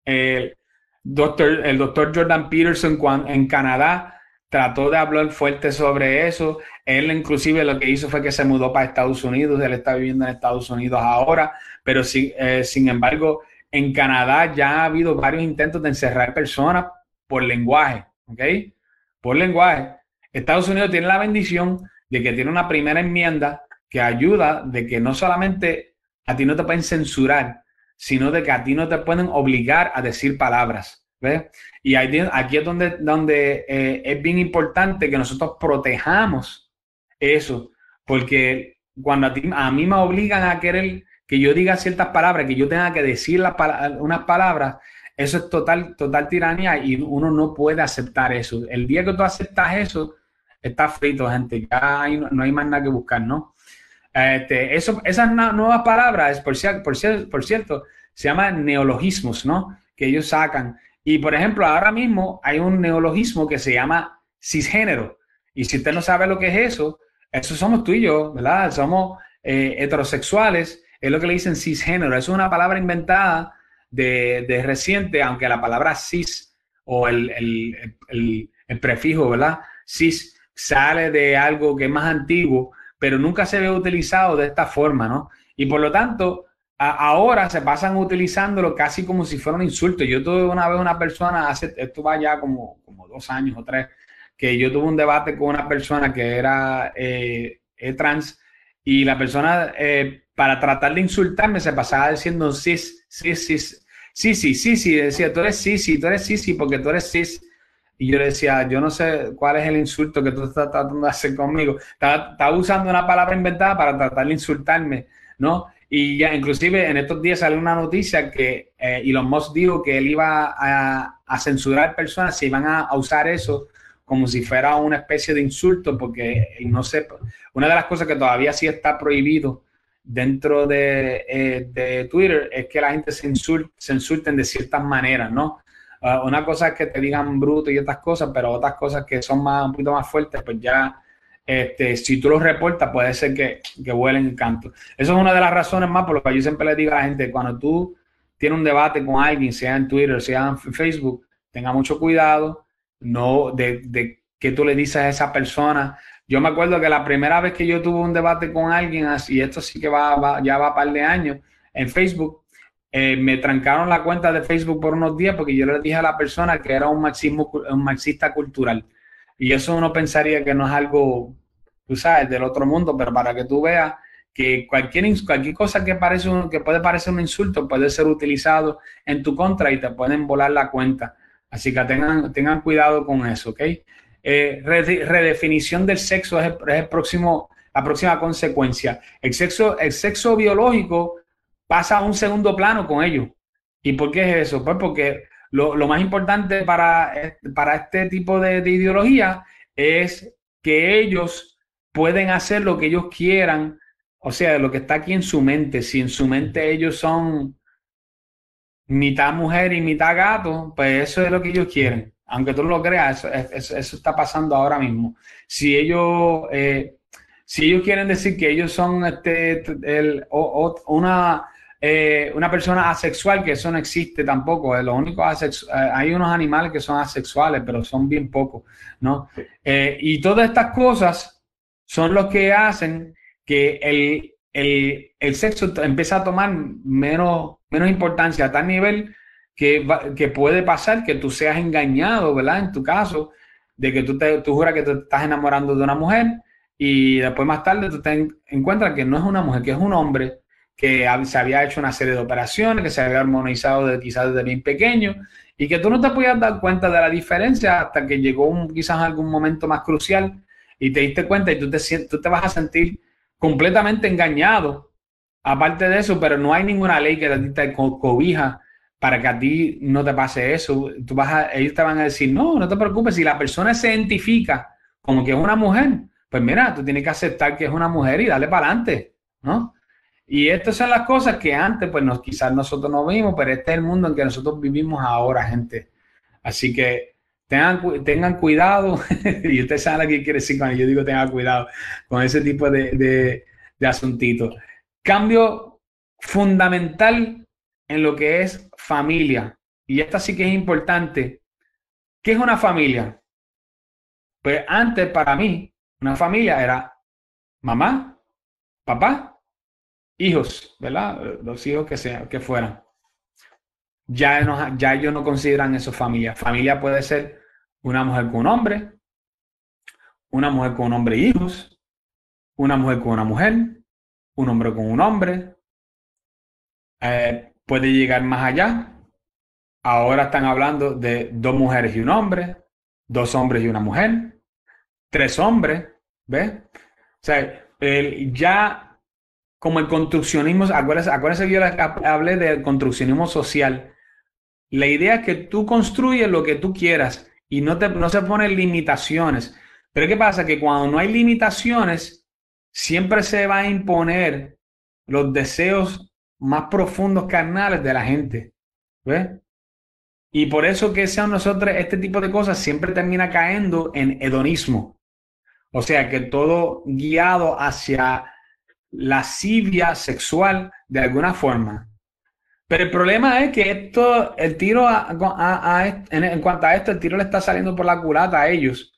El doctor, el doctor Jordan Peterson en Canadá trató de hablar fuerte sobre eso. Él inclusive lo que hizo fue que se mudó para Estados Unidos, él está viviendo en Estados Unidos ahora, pero sí, eh, sin embargo, en Canadá ya ha habido varios intentos de encerrar personas por lenguaje, ¿ok? Por lenguaje. Estados Unidos tiene la bendición de que tiene una primera enmienda que ayuda de que no solamente a ti no te pueden censurar, sino de que a ti no te pueden obligar a decir palabras. Y aquí es donde, donde eh, es bien importante que nosotros protejamos eso, porque cuando a, ti, a mí me obligan a querer que yo diga ciertas palabras, que yo tenga que decir unas palabras, eso es total, total tiranía y uno no puede aceptar eso. El día que tú aceptas eso, está frito, gente. Ya no, hay más nada que buscar, ¿no? Este, eso, esas nuevas palabras, por, por, por cierto, se llaman neologismos, ¿no? Que ellos sacan. Y por ejemplo, ahora mismo hay un neologismo que se llama cisgénero. Y si usted no sabe lo que es eso, eso somos tú y yo, ¿verdad? Somos eh, heterosexuales, es lo que le dicen cisgénero. Es una palabra inventada de, reciente, aunque la palabra cis o el, el, prefijo, ¿verdad? Cis sale de algo que es más antiguo, pero nunca se ve utilizado de esta forma, ¿no? Y por lo tanto, ahora se pasan utilizándolo casi como si fuera un insulto. Yo tuve una vez una persona, hace, esto va ya como, como dos años o tres, que yo tuve un debate con una persona que era eh, trans y la persona eh, para tratar de insultarme se pasaba diciendo sí, sí, sí, sí, sí, sí, sí, decía, tú eres sí, sí, tú eres sí, sí, porque tú eres cis. Y yo le decía, yo no sé cuál es el insulto que tú estás tratando de hacer conmigo. Estaba, usando una palabra inventada para tratar de insultarme, ¿no? Y ya, inclusive en estos días salió una noticia que eh, Elon Musk dijo que él iba a, censurar personas si iban a, usar eso como si fuera una especie de insulto, porque no sé, una de las cosas que todavía sí está prohibido dentro de, eh, de Twitter es que la gente se, se insulten de ciertas maneras, ¿no? Ah, una cosa es que te digan bruto y otras cosas, pero otras cosas que son más, un poquito más fuertes, pues ya, este, si tú los reportas, puede ser que, que vuelen canto. Eso es una de las razones más por lo que yo siempre le digo a la gente, cuando tú tienes un debate con alguien, sea en Twitter, sea en Facebook, tenga mucho cuidado, no de, de que tú le dices a esa persona. Yo me acuerdo que la primera vez que yo tuve un debate con alguien, así, esto sí que va, ya va a par de años, en Facebook, eh, me trancaron la cuenta de Facebook por unos días porque yo le dije a la persona que era un, marxismo, un marxista cultural. Y eso uno pensaría que no es algo, tú sabes, del otro mundo, pero para que tú veas que cualquier, cualquier cosa que, parece que puede parecer un insulto puede ser utilizado en tu contra y te pueden volar la cuenta. Así que tengan, tengan cuidado con eso, ¿ok? Eh, redefinición del sexo es, el, próximo, la próxima consecuencia. El sexo, el sexo biológico pasa a un segundo plano con ellos. ¿Y por qué es eso? Pues porque lo, más importante para, para este tipo de, ideología es que ellos pueden hacer lo que ellos quieran, o sea, lo que está aquí en su mente. Si en su mente ellos son mitad mujer y mitad gato, pues eso es lo que ellos quieren. Aunque tú no lo creas, eso, está pasando ahora mismo. Si ellos, eh, si ellos quieren decir que ellos son este, el, una eh, una persona asexual, que eso no existe tampoco. Lo único eh, hay unos animales que son asexuales, pero son bien pocos, ¿no? Eh, y todas estas cosas son los que hacen que el, el, el sexo empiece a tomar menos, menos importancia a tal nivel que, que puede pasar que tú seas engañado, ¿verdad? En tu caso, de que tú, te, tú juras que te estás enamorando de una mujer y después más tarde tú te encuentras que no es una mujer, que es un hombre que se había hecho una serie de operaciones, que se había armonizado quizás desde bien pequeño y que tú no te podías dar cuenta de la diferencia hasta que llegó un, quizás algún momento más crucial y te diste cuenta y tú te, tú te vas a sentir completamente engañado. Aparte de eso, pero no hay ninguna ley que te cobija para que a ti no te pase eso. Tú vas a, ellos te van a decir, no, no te preocupes, si la persona se identifica como que es una mujer, pues mira, tú tienes que aceptar que es una mujer y darle para adelante, ¿no? Y estas son las cosas que antes, pues nos, quizás nosotros no vimos, pero este es el mundo en que nosotros vivimos ahora, gente. Así que tengan, tengan cuidado, <laughs> y usted sabe qué quiere decir cuando yo digo tengan cuidado con ese tipo de, de, de asuntitos. Cambio fundamental en lo que es familia. Y esta sí que es importante. ¿Qué es una familia? Pues antes para mí, una familia era mamá, papá hijos, ¿verdad? Los hijos que, sean, que fueran. Ya, no, ya ellos no consideran eso familia. Familia puede ser una mujer con un hombre, una mujer con un hombre e hijos, una mujer con una mujer, un hombre con un hombre. Eh, puede llegar más allá. Ahora están hablando de dos mujeres y un hombre, dos hombres y una mujer, tres hombres, ¿ves? O sea, el, ya como el construccionismo, acuérdense, que yo hablé del construccionismo social. La idea es que tú construyes lo que tú quieras y no, te, no se ponen limitaciones. Pero ¿qué pasa? Que cuando no hay limitaciones, siempre se va a imponer los deseos más profundos carnales de la gente. ¿Ves? Y por eso que sean nosotros este tipo de cosas siempre termina cayendo en hedonismo. O sea, que todo guiado hacia lascivia sexual de alguna forma. Pero el problema es que esto, el tiro en, cuanto a esto, el tiro le está saliendo por la culata a ellos.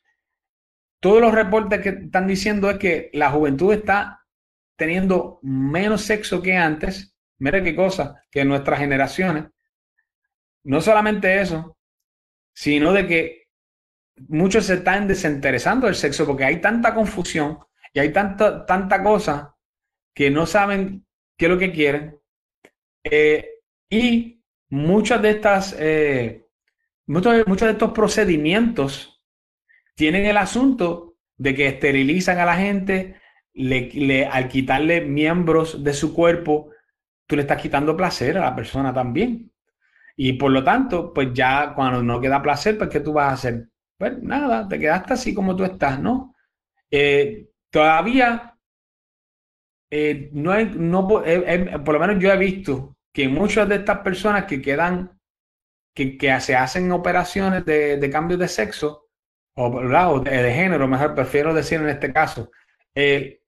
Todos los reportes que están diciendo es que la juventud está teniendo menos sexo que antes. Mira qué cosa, que nuestras generaciones. No solamente eso, sino de que muchos se están desinteresando del sexo porque hay tanta confusión y hay tanta, tanta cosa que no saben qué es lo que quieren. Eh, y muchas de estas, eh, muchos, muchos de estos procedimientos tienen el asunto de que esterilizan a la gente, le, al quitarle miembros de su cuerpo, tú le estás quitando placer a la persona también. Y por lo tanto, pues ya cuando no queda placer, pues ¿qué tú vas a hacer? Pues nada, te quedaste así como tú estás, ¿no? Eh, todavía eh, no, hay, no por lo menos yo he visto que muchas de estas personas que quedan, que, que se hacen operaciones de, de cambio de sexo o, de, género, mejor prefiero decir en este caso, eh,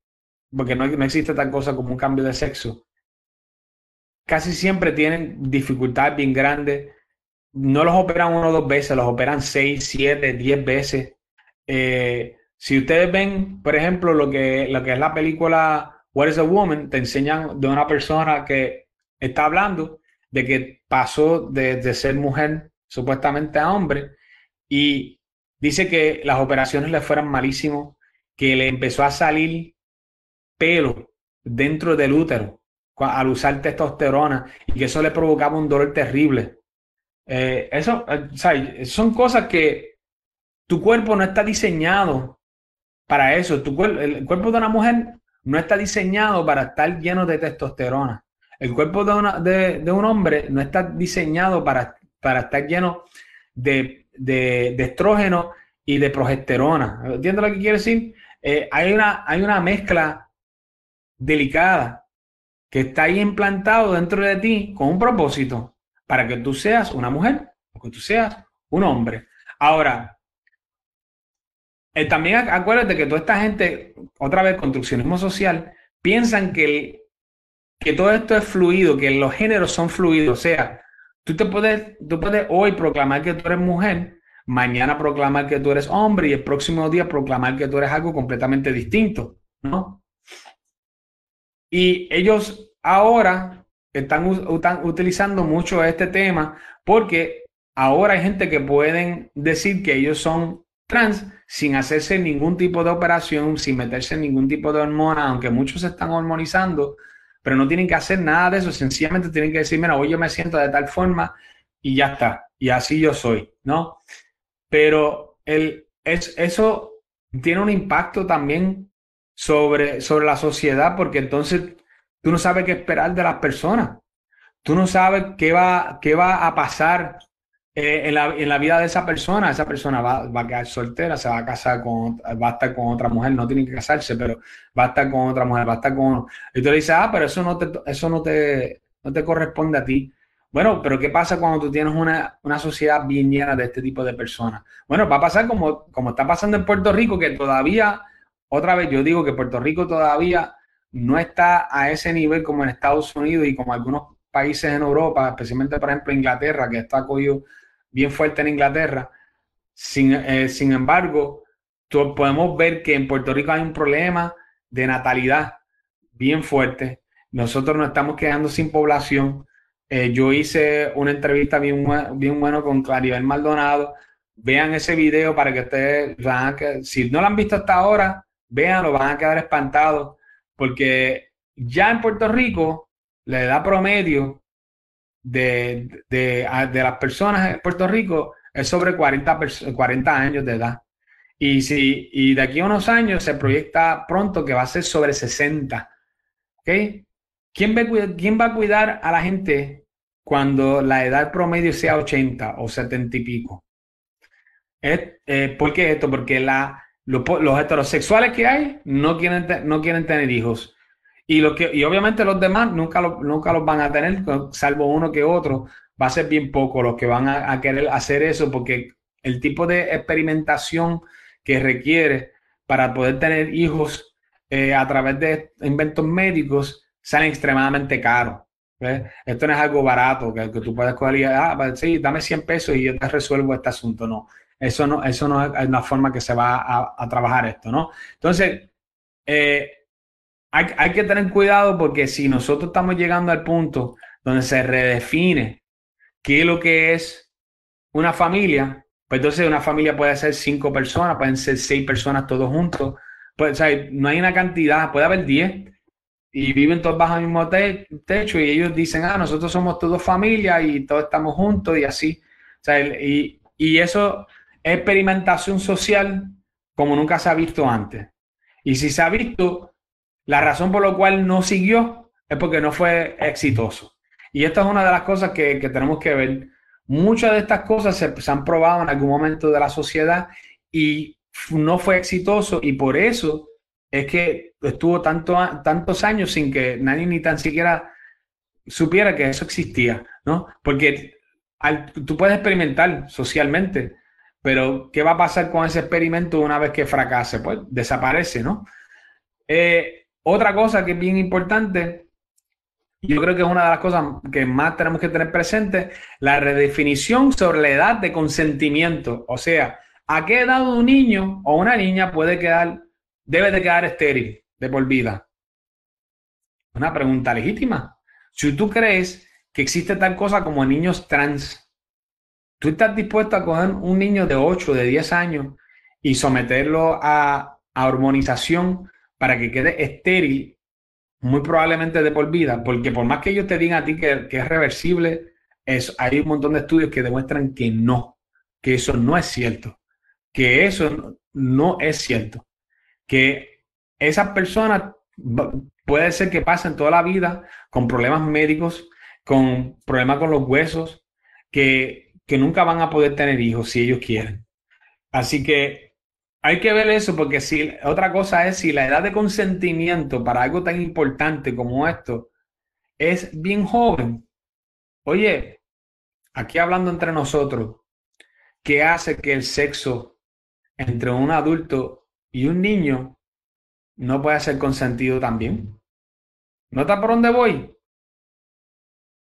porque no, no existe tal cosa como un cambio de sexo, casi siempre tienen dificultades bien grandes. No los operan uno o dos veces, los operan seis, siete, diez veces. Eh, si ustedes ven, por ejemplo, lo que, lo que es la película What is a Woman, te enseñan de una persona que está hablando de que pasó de, ser mujer supuestamente a hombre y dice que las operaciones le fueron malísimo, que le empezó a salir pelo dentro del útero al usar testosterona y que eso le provocaba un dolor terrible. Eh, eso, eh, son cosas que tu cuerpo no está diseñado para eso. Tu el cuerpo de una mujer no está diseñado para estar lleno de testosterona. El cuerpo de, un hombre no está diseñado para, para estar lleno de, estrógeno y de progesterona. ¿Entiendes lo que quiere decir? Eh, hay, una, hay una mezcla delicada que está ahí implantado dentro de ti con un propósito para que tú seas una mujer o que tú seas un hombre. Ahora, eh, también acuérdate que toda esta gente, otra vez, construccionismo social, piensan que, que todo esto es fluido, que los géneros son fluidos. O sea, tú te puedes, tú puedes hoy proclamar que tú eres mujer, mañana proclamar que tú eres hombre y el próximo día proclamar que tú eres algo completamente distinto, ¿no? Y ellos ahora están, están utilizando mucho este tema porque ahora hay gente que pueden decir que ellos son trans sin hacerse ningún tipo de operación, sin meterse en ningún tipo de hormona, aunque muchos se están hormonizando, pero no tienen que hacer nada de eso, sencillamente tienen que decir, mira, hoy yo me siento de tal forma y ya está, y así yo soy, ¿no? Pero el, es, eso tiene un impacto también sobre, sobre la sociedad, porque entonces tú no sabes qué esperar de las personas, tú no sabes qué va, qué va a pasar eh, en, la, vida de esa persona, esa persona va, a quedar soltera, se va a casar con, va a estar con otra mujer, no tiene que casarse, pero va a estar con otra mujer, va a estar con... Y tú le dices, ah, pero eso no te, eso no te, no te corresponde a ti. Bueno, pero ¿qué pasa cuando tú tienes una, una, sociedad bien llena de este tipo de personas? Bueno, va a pasar como, como está pasando en Puerto Rico, que todavía, otra vez yo digo que Puerto Rico todavía no está a ese nivel como en Estados Unidos y como algunos países en Europa, especialmente por ejemplo Inglaterra, que está cogido bien fuerte en Inglaterra. Sin, eh, sin embargo, podemos ver que en Puerto Rico hay un problema de natalidad bien fuerte. Nosotros nos estamos quedando sin población. Eh, yo hice una entrevista bien, bien con Claribel Maldonado. Vean ese video para que ustedes, van si no lo han visto hasta ahora, lo van a quedar espantados, porque ya en Puerto Rico la edad promedio de, de, las personas en Puerto Rico es sobre 40, 40 años de edad. Y, si, y de aquí a unos años se proyecta pronto que va a ser sobre 60. ¿Okay? ¿Quién, va, ¿Quién va a cuidar a la gente cuando la edad promedio sea 80 o 70 y pico? Eh, ¿Por qué esto? Porque la, los, los, heterosexuales que hay no quieren, no quieren tener hijos. Y, lo que, y obviamente los demás nunca, nunca los van a tener, salvo uno que otro. Va a ser bien poco los que van a, querer hacer eso porque el tipo de experimentación que requiere para poder tener hijos eh, a través de inventos médicos sale extremadamente caro. Esto no es algo barato que, tú puedes coger y, ah, pues sí, dame 100 pesos y yo te resuelvo este asunto. No, eso no, eso no es una forma que se va a, a trabajar esto, ¿no? Entonces, eh, hay, que tener cuidado porque si nosotros estamos llegando al punto donde se redefine qué es lo que es una familia, pues entonces una familia puede ser cinco personas, pueden ser seis personas todos juntos. Pues, no hay una cantidad, puede haber diez, y viven todos bajo el mismo techo y ellos dicen, ah, nosotros somos todos familia y todos estamos juntos y así. O sea, y, y eso es experimentación social como nunca se ha visto antes. Y si se ha visto, la razón por la cual no siguió es porque no fue exitoso. Y esta es una de las cosas que, que tenemos que ver. Muchas de estas cosas se, han probado en algún momento de la sociedad y no fue exitoso y por eso es que estuvo tanto, tantos años sin que nadie ni tan siquiera supiera que eso existía, ¿no? Porque tú puedes experimentar socialmente, pero ¿qué va a pasar con ese experimento una vez que fracase? Pues desaparece, ¿no? Eh, otra cosa que es bien importante, yo creo que es una de las cosas que más tenemos que tener presente, la redefinición sobre la edad de consentimiento. O sea, ¿a qué edad un niño o una niña puede quedar debe de quedar estéril de por vida? Una pregunta legítima. Si tú crees que existe tal cosa como niños trans, ¿tú estás dispuesto a coger un niño de 8, de 10 años y someterlo a, a hormonización para que quede estéril, muy probablemente de por vida? Porque por más que ellos te digan a ti que, es reversible, es, hay un montón de estudios que demuestran que no, que eso no es cierto, que eso no es cierto que esas personas puede ser que pasen toda la vida con problemas médicos, con problemas con los huesos, que, que nunca van a poder tener hijos si ellos quieren. Así que hay que ver eso porque si otra cosa es si la edad de consentimiento para algo tan importante como esto es bien joven. Oye, aquí hablando entre nosotros, ¿qué hace que el sexo entre un adulto y un niño no puede ser consentido también. ¿Nota por dónde voy?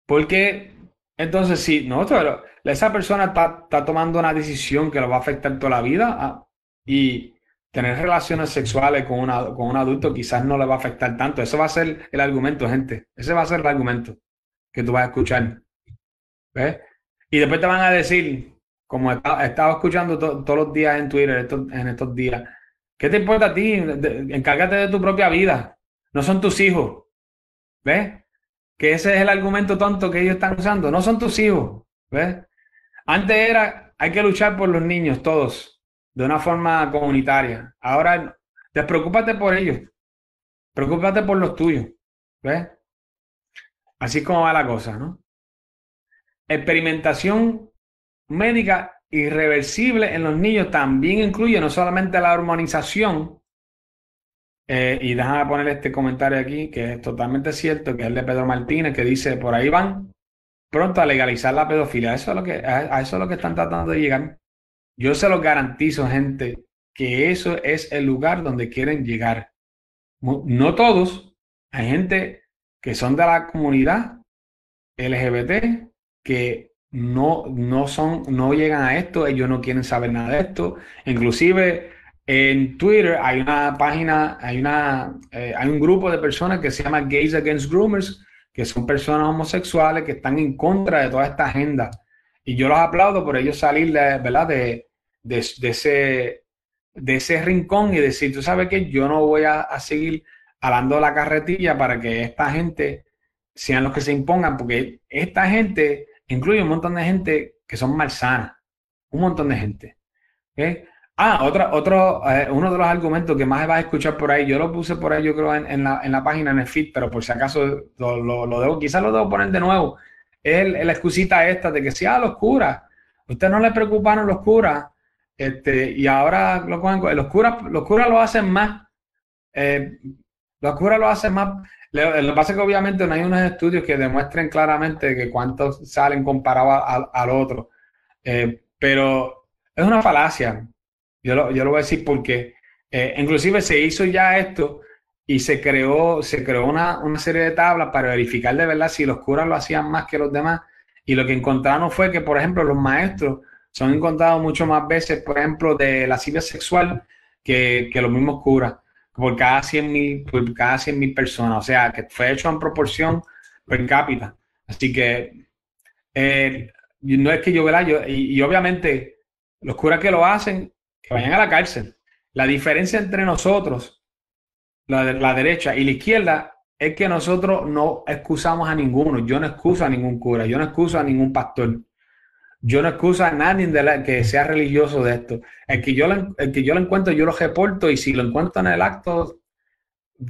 Porque entonces si no, esa persona está, tomando una decisión que lo va a afectar toda la vida ah, y tener relaciones sexuales con, una, con un adulto quizás no le va a afectar tanto. Eso va a ser el argumento, gente. Ese va a ser el argumento que tú vas a escuchar. ¿Ves? Y después te van a decir, como he, estado escuchando todos los días en Twitter en estos días, ¿Qué te importa a ti? encárgate de tu propia vida. No son tus hijos. ¿Ves? Que ese es el argumento tonto que ellos están usando. No son tus hijos. ¿Ves? Antes era, hay que luchar por los niños, todos, de una forma comunitaria. Ahora, despreocúpate por ellos. Preocúpate por los tuyos. ¿Ves? Así como va la cosa, ¿no? Experimentación médica irreversible en los niños también incluye no solamente la hormonización, eh, y déjame poner este comentario aquí, que es totalmente cierto, que es el de Pedro Martínez, que dice, por ahí van pronto a legalizar la pedofilia. Eso es lo que, a, eso es lo que están tratando de llegar. Yo se lo garantizo, gente, que eso es el lugar donde quieren llegar. No todos, hay gente que son de la comunidad LGBT que no, no son, no llegan a esto, ellos no quieren saber nada de esto. Inclusive en Twitter hay una página, hay una, eh, hay un grupo de personas que se llama Gays Against Groomers, que son personas homosexuales que están en contra de toda esta agenda. Y yo los aplaudo por ellos salir de, ¿verdad? De, de, ese, de ese rincón y decir, tú sabes que yo no voy a, a seguir alando la carretilla para que esta gente sean los que se impongan, porque esta gente incluye un montón de gente que son malsanas, un montón de gente. Ah, otra, otro, eh, uno de los argumentos que más vas a escuchar por ahí, yo lo puse por ahí, yo creo, en, la, en la, página, en el feed, pero por si acaso lo, lo, debo, quizás lo debo poner de nuevo, es la excusita esta de que si, ah, los curas, ustedes no les preocuparon los curas, este, y ahora lo los curas, los curas lo hacen más, eh, los curas lo hacen más, lo, que pasa es que obviamente no hay unos estudios que demuestren claramente que cuántos salen comparados al, otro. Eh, pero es una falacia. Yo lo, yo lo voy a decir porque eh, inclusive se hizo ya esto y se creó, se creó una, una, serie de tablas para verificar de verdad si los curas lo hacían más que los demás. Y lo que encontraron fue que, por ejemplo, los maestros son encontrados mucho más veces, por ejemplo, de la lascivia sexual que, que los mismos curas por cada 100 mil, por cada 100 mil personas, o sea, que fue hecho en proporción per cápita. Así que eh, no es que yo, ¿verdad? Yo, y, obviamente los curas que lo hacen, que vayan a la cárcel. La diferencia entre nosotros, la, la derecha y la izquierda, es que nosotros no excusamos a ninguno. Yo no excuso a ningún cura, yo no excuso a ningún pastor. Yo no excuso a nadie de la, que sea religioso de esto. El que, yo lo, que yo lo encuentro, yo lo reporto y si lo encuentro en el acto,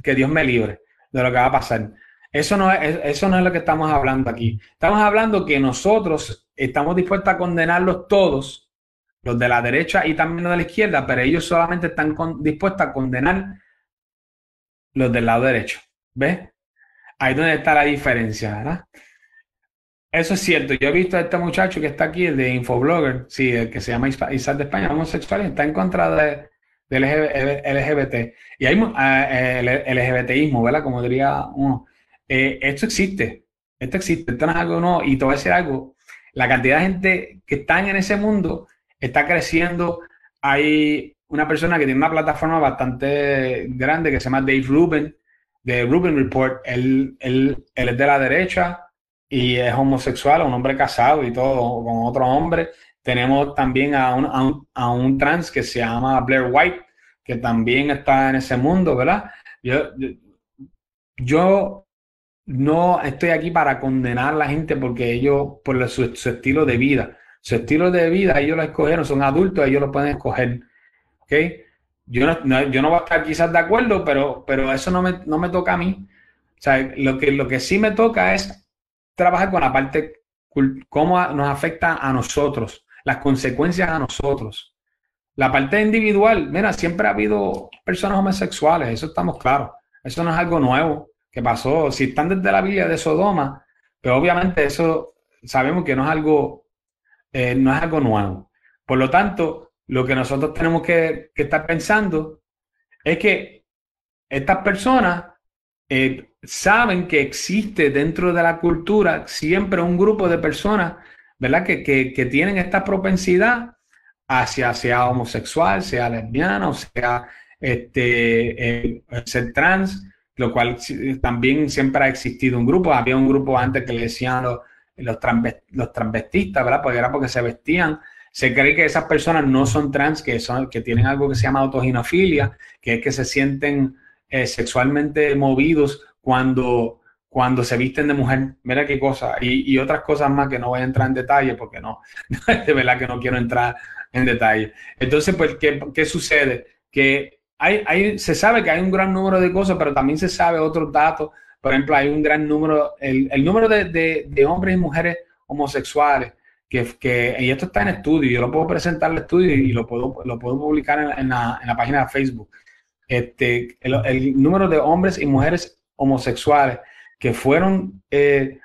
que Dios me libre de lo que va a pasar. Eso no, es, eso no es lo que estamos hablando aquí. Estamos hablando que nosotros estamos dispuestos a condenarlos todos, los de la derecha y también los de la izquierda, pero ellos solamente están dispuestos a condenar los del lado derecho. ¿Ves? Ahí es donde está la diferencia, ¿verdad? Eso es cierto. Yo he visto a este muchacho que está aquí, el de Infoblogger, sí, el que se llama Isaac de España, homosexual, está en contra de, del LGBT. Y hay uh, el LGBTismo, ¿verdad? Como diría uno. Eh, esto existe. Esto existe. Esto no es algo no. Y te voy a decir algo. La cantidad de gente que está en ese mundo está creciendo. Hay una persona que tiene una plataforma bastante grande que se llama Dave Rubin, de Rubin Report. Él, él, él es de la derecha y es homosexual, un hombre casado y todo con otro hombre. Tenemos también a un, a un, trans que se llama Blair White, que también está en ese mundo, ¿verdad? Yo, yo no estoy aquí para condenar a la gente porque ellos, por su, estilo de vida, su estilo de vida, ellos lo escogieron, son adultos, ellos lo pueden escoger. ¿Ok? Yo no, yo no voy a estar quizás de acuerdo, pero, pero eso no me, no me toca a mí. O sea, lo que, lo que sí me toca es trabajar con la parte, cómo nos afecta a nosotros, las consecuencias a nosotros. La parte individual, mira, siempre ha habido personas homosexuales, eso estamos claros. Eso no es algo nuevo que pasó. Si están desde la Biblia de Sodoma, pero pues obviamente eso sabemos que no es algo, eh, no es algo nuevo. Por lo tanto, lo que nosotros tenemos que, que estar pensando es que estas personas eh, saben que existe dentro de la cultura siempre un grupo de personas, ¿verdad? Que, que, tienen esta propensidad hacia sea homosexual, sea lesbiana, o sea este, eh, ser trans, lo cual también siempre ha existido un grupo. Había un grupo antes que le decían los, los transvestistas, ¿verdad? Porque era porque se vestían. Se cree que esas personas no son trans, que, son, que tienen algo que se llama autoginofilia, que es que se sienten eh, sexualmente movidos cuando, cuando se visten de mujer. Mira qué cosa. Y, otras cosas más que no voy a entrar en detalle porque no, <laughs> de verdad que no quiero entrar en detalle. Entonces, pues, ¿qué, qué sucede? Que hay, hay, se sabe que hay un gran número de cosas, pero también se sabe otros datos. Por ejemplo, hay un gran número, el, el número de, de, hombres y mujeres homosexuales, que, y esto está en estudio, yo lo puedo presentar al estudio y lo puedo, lo puedo publicar en, la, en la página de Facebook este, el, número de hombres y mujeres homosexuales que fueron, eh,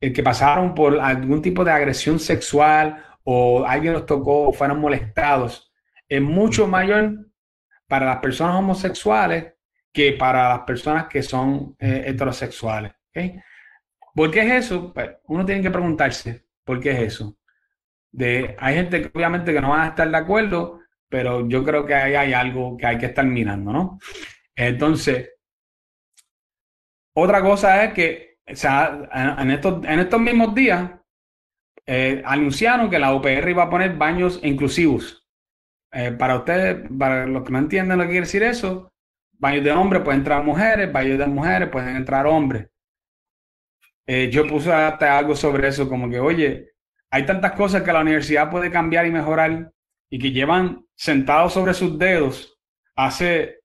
eh, que pasaron por algún tipo de agresión sexual o alguien los tocó o fueron molestados, es mucho mayor para las personas homosexuales que para las personas que son eh, heterosexuales. ¿Por qué es eso? Pues uno tiene que preguntarse, ¿por qué es eso? Hay gente que obviamente que no van a estar de acuerdo, pero yo creo que ahí hay algo que hay que estar mirando, ¿no? Entonces, otra cosa es que, o sea, en estos, en estos mismos días, eh, anunciaron que la UPR iba a poner baños inclusivos. Eh, para ustedes, para los que no entienden lo que quiere decir eso, baños de hombres pueden entrar mujeres, baños de mujeres pueden entrar hombres. Eh, yo puse hasta algo sobre eso, como que, oye, hay tantas cosas que la universidad puede cambiar y mejorar y que llevan sentados sobre sus dedos hace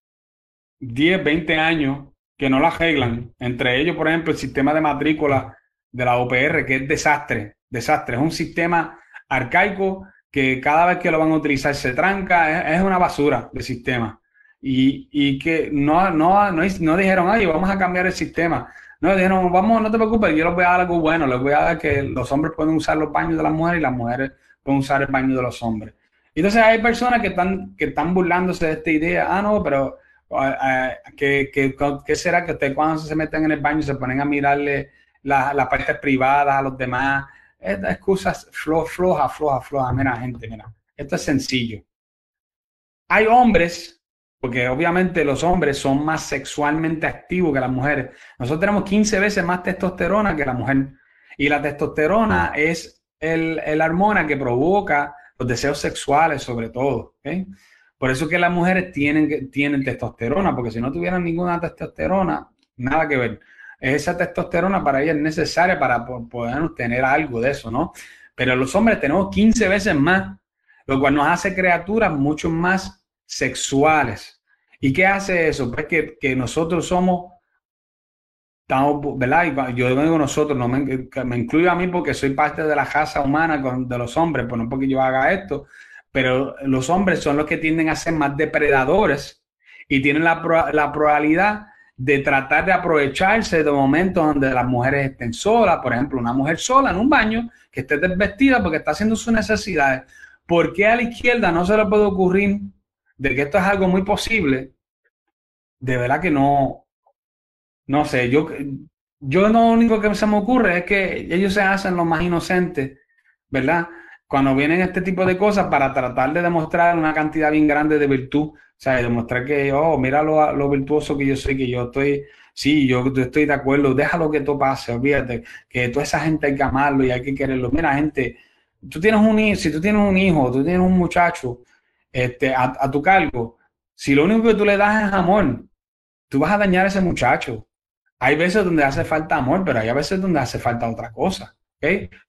10, 20 años que no la arreglan. Entre ellos, por ejemplo, el sistema de matrícula de la OPR, que es desastre, desastre. Es un sistema arcaico que cada vez que lo van a utilizar se tranca, es, una basura de sistema. Y, que no, no, no, no, dijeron, ay, vamos a cambiar el sistema. No, dijeron, vamos, no te preocupes, yo les voy a dar algo bueno, les voy a dar que los hombres pueden usar los baños de las mujeres y las mujeres pueden usar el baño de los hombres. Entonces hay personas que están, que están burlándose de esta idea. Ah, no, pero uh, ¿qué, qué, será que ustedes cuando se meten en el baño se ponen a mirarle las la partes privadas a los demás? Estas excusas floja, floja, floja, floja. Mira, gente, mira. Esto es sencillo. Hay hombres, porque obviamente los hombres son más sexualmente activos que las mujeres. Nosotros tenemos 15 veces más testosterona que la mujer. Y la testosterona es el, el hormona que provoca los deseos sexuales sobre todo. Por eso que las mujeres tienen, tienen testosterona, porque si no tuvieran ninguna testosterona, nada que ver. esa testosterona para ella es necesaria para poder tener algo de eso, ¿no? Pero los hombres tenemos 15 veces más, lo cual nos hace criaturas mucho más sexuales. ¿Y qué hace eso? Pues que, que nosotros somos estamos, ¿verdad? Yo digo nosotros, no me, me, incluyo a mí porque soy parte de la raza humana con, de los hombres, pues no porque yo haga esto, pero los hombres son los que tienden a ser más depredadores y tienen la, la probabilidad de tratar de aprovecharse de momentos donde las mujeres estén solas, por ejemplo, una mujer sola en un baño que esté desvestida porque está haciendo sus necesidades. ¿Por qué a la izquierda no se le puede ocurrir de que esto es algo muy posible? De verdad que no, no sé, yo, yo lo único que se me ocurre es que ellos se hacen lo más inocentes, ¿verdad? Cuando vienen este tipo de cosas para tratar de demostrar una cantidad bien grande de virtud, o sea, demostrar que, oh, mira lo, lo virtuoso que yo soy, que yo estoy, sí, yo estoy de acuerdo, déjalo que esto pase, olvídate, que toda esa gente hay que amarlo y hay que quererlo. Mira, gente, tú tienes un si tú tienes un hijo, tú tienes un muchacho este, a, tu cargo, si lo único que tú le das es amor, tú vas a dañar a ese muchacho hay veces donde hace falta amor, pero hay veces donde hace falta otra cosa.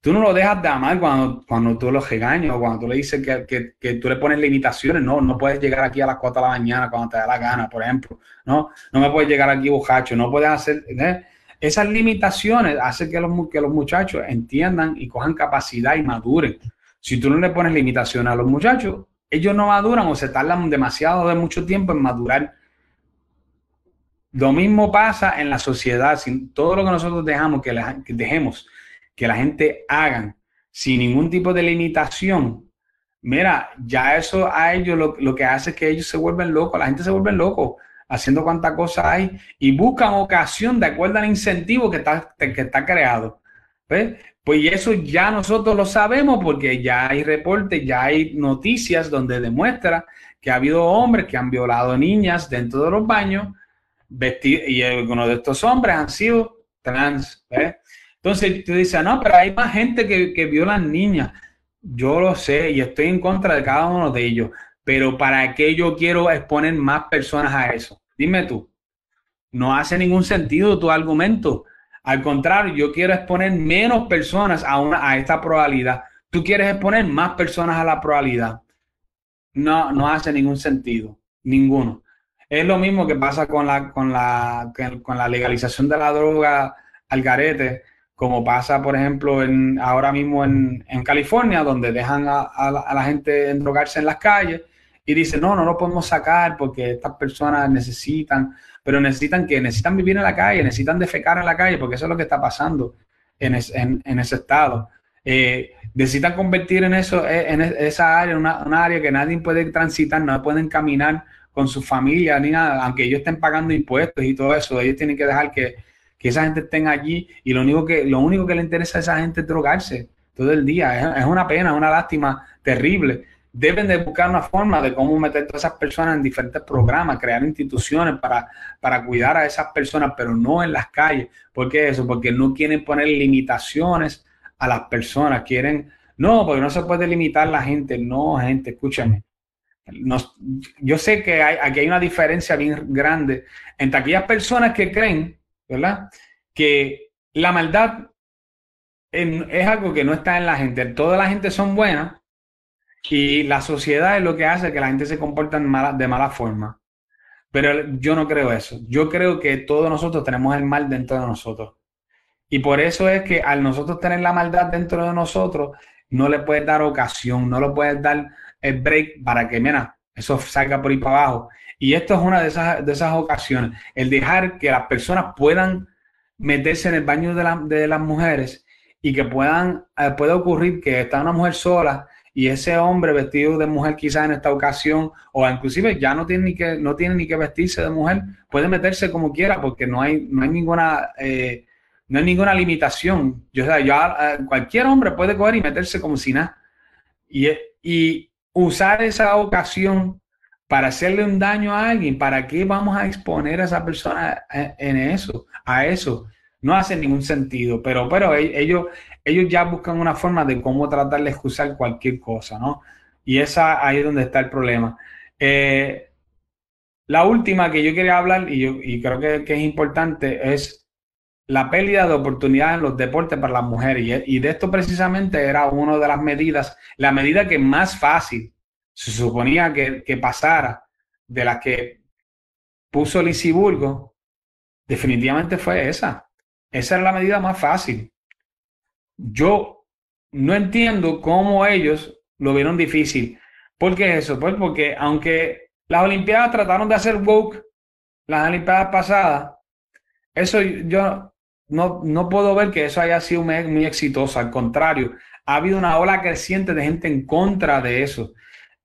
Tú no lo dejas de amar cuando, cuando tú lo regañas o cuando tú le dices que, que, que, tú le pones limitaciones. No, no puedes llegar aquí a las 4 de la mañana cuando te da la gana, por ejemplo. No, no me puedes llegar aquí bojacho. No puedes hacer... ¿eh? Esas limitaciones hacen que los, que los muchachos entiendan y cojan capacidad y maduren. Si tú no le pones limitaciones a los muchachos, ellos no maduran o se tardan demasiado de mucho tiempo en madurar lo mismo pasa en la sociedad, todo lo que nosotros dejamos que, la, dejemos que la gente hagan sin ningún tipo de limitación. Mira, ya eso a ellos lo, que hace es que ellos se vuelven locos, la gente se vuelve loco haciendo cuánta cosa hay y buscan ocasión de acuerdo al incentivo que está, que está creado. ¿Ves? Pues eso ya nosotros lo sabemos porque ya hay reportes, ya hay noticias donde demuestra que ha habido hombres que han violado niñas dentro de los baños y algunos de estos hombres han sido trans. Entonces tú dices, no, pero hay más gente que, que violan niñas. Yo lo sé y estoy en contra de cada uno de ellos, pero ¿para qué yo quiero exponer más personas a eso? Dime tú. No hace ningún sentido tu argumento. Al contrario, yo quiero exponer menos personas a, una, a esta probabilidad. Tú quieres exponer más personas a la probabilidad. No, no hace ningún sentido. Ninguno. Es lo mismo que pasa con la, con la, con la legalización de la droga al garete, como pasa, por ejemplo, en, ahora mismo en, California, donde dejan a, la, gente drogarse en las calles y dicen, no, no lo podemos sacar porque estas personas necesitan, pero necesitan que necesitan vivir en la calle, necesitan defecar en la calle, porque eso es lo que está pasando en, en, ese estado. Eh, necesitan convertir en eso, en esa área, una, una área que nadie puede transitar, no pueden caminar con su familia ni nada, aunque ellos estén pagando impuestos y todo eso, ellos tienen que dejar que, esa gente estén allí y lo único que, lo único que le interesa a esa gente es drogarse todo el día. Es, una pena, es una lástima terrible. Deben de buscar una forma de cómo meter a todas esas personas en diferentes programas, crear instituciones para, para cuidar a esas personas, pero no en las calles. ¿Por qué eso? Porque no quieren poner limitaciones a las personas. Quieren, no, porque no se puede limitar la gente. No, gente, escúchame yo sé que hay, aquí hay una diferencia bien grande entre aquellas personas que creen, ¿verdad? Que la maldad es algo que no está en la gente. Toda la gente son buenas y la sociedad es lo que hace que la gente se comporte de mala, de forma. Pero yo no creo eso. Yo creo que todos nosotros tenemos el mal dentro de nosotros. Y por eso es que al nosotros tener la maldad dentro de nosotros, no le puedes dar ocasión, no le puedes dar el break para que, mira, eso salga por ahí para abajo. Y esto es una de esas, de esas ocasiones, el dejar que las personas puedan meterse en el baño de, las mujeres y que puedan, eh, ocurrir que está una mujer sola y ese hombre vestido de mujer quizás en esta ocasión o inclusive ya no tiene ni que no tiene ni que vestirse de mujer puede meterse como quiera porque no hay no hay ninguna eh, no hay ninguna limitación. Yo eh, cualquier hombre puede coger y meterse como si nada. Y, usar esa ocasión para hacerle un daño a alguien, ¿para qué vamos a exponer a esa persona en eso, a eso? No hace ningún sentido, pero, pero e, ellos, ellos ya buscan una forma de cómo tratar de excusar cualquier cosa, ¿no? Y esa ahí es donde está el problema. Eh, la última que yo quería hablar, y, yo, y creo que, que, es importante, es la pérdida de oportunidades en los deportes para las mujeres. Y, de esto precisamente era una de las medidas, la medida que más fácil se suponía que, pasara de la que puso Lisiburgo, definitivamente fue esa. Esa es la medida más fácil. Yo no entiendo cómo ellos lo vieron difícil. ¿Por qué eso? Pues porque aunque las Olimpiadas trataron de hacer woke, las Olimpiadas pasadas, eso yo no, no puedo ver que eso haya sido muy, exitoso. Al contrario, ha habido una ola creciente de gente en contra de eso.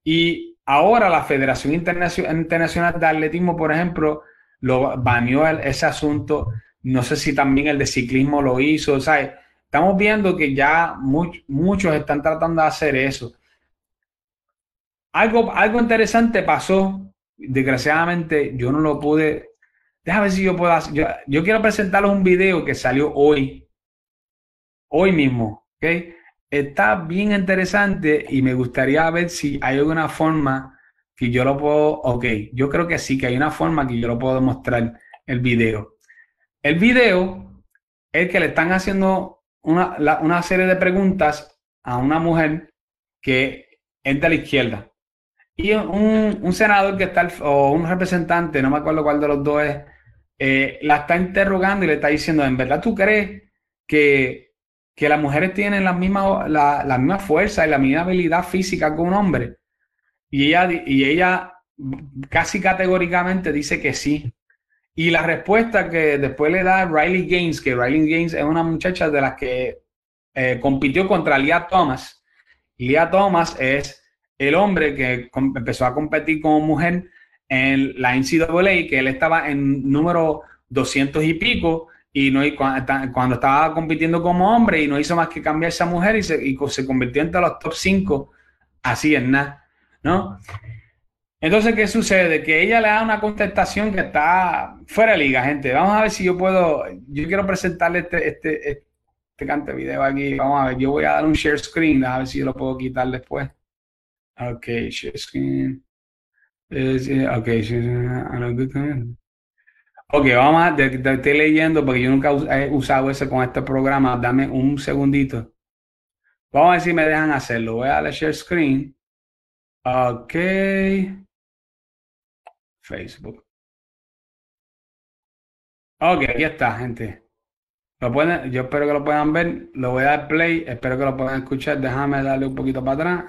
Y ahora la Federación Internacional de Atletismo, por ejemplo, lo baneó ese asunto. No sé si también el de ciclismo lo hizo. Sea, estamos viendo que ya muchos están tratando de hacer eso. Algo, algo interesante pasó. Desgraciadamente, yo no lo pude Déjame ver si yo puedo hacer. Yo, quiero presentarles un video que salió hoy. Hoy mismo. ¿ok? Está bien interesante y me gustaría ver si hay alguna forma que yo lo puedo. Ok, yo creo que sí, que hay una forma que yo lo puedo mostrar el video. El video es que le están haciendo una, una serie de preguntas a una mujer que es de la izquierda. Y un, un senador que está, o un representante, no me acuerdo cuál de los dos es, eh, la está interrogando y le está diciendo, ¿en verdad tú crees que, que las mujeres tienen la misma, la, la, misma fuerza y la misma habilidad física que un hombre? Y ella, y ella casi categóricamente dice que sí. Y la respuesta que después le da Riley Gaines, que Riley Gaines es una muchacha de las que eh, compitió contra Leah Thomas. Y Leah Thomas es el hombre que empezó a competir como mujer en la NCAA, que él estaba en número 200 y pico, y no, cuando estaba compitiendo como hombre y no hizo más que cambiar esa mujer y se, y se convirtió entre los top 5, así en nada, ¿no? Entonces, ¿qué sucede? Que ella le da una contestación que está fuera de liga, gente. Vamos a ver si yo puedo, yo quiero presentarle este, este, este cante video aquí. Vamos a ver, yo voy a dar un share screen, a ver si lo puedo quitar después. Ok, share screen. Ok, Ok, vamos a, te, estoy leyendo porque yo nunca he usado eso con este programa. Dame un segundito. Vamos a ver si me dejan hacerlo. Voy a darle share screen. Ok. Facebook. Ok, aquí está, gente. Lo pueden, yo espero que lo puedan ver. Lo voy a dar play. Espero que lo puedan escuchar. Déjame darle un poquito para atrás.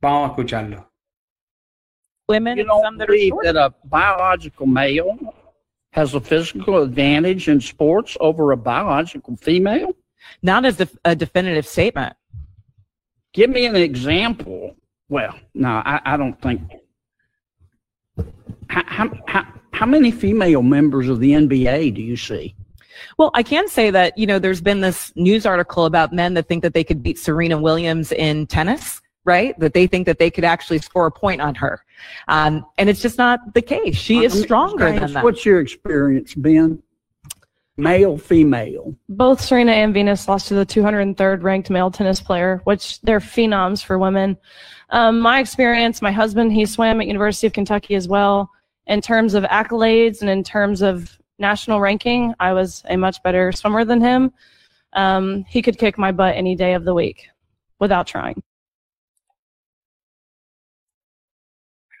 Vamos a escucharlo. women. You don't believe that a biological male has a physical advantage in sports over a biological female? Not as a definitive statement. Give me an example. Well, no, I, I don't think. How, how, how many female members of the NBA do you see? Well, I can say that, you know, there's been this news article about men that think that they could beat Serena Williams in tennis right? That they think that they could actually score a point on her. Um, and it's just not the case. She is stronger than that. What's your experience, Ben? Male, female. Both Serena and Venus lost to the 203rd ranked male tennis player, which they're phenoms for women. Um, my experience, my husband, he swam at University of Kentucky as well. In terms of accolades and in terms of national ranking, I was a much better swimmer than him. Um, he could kick my butt any day of the week without trying.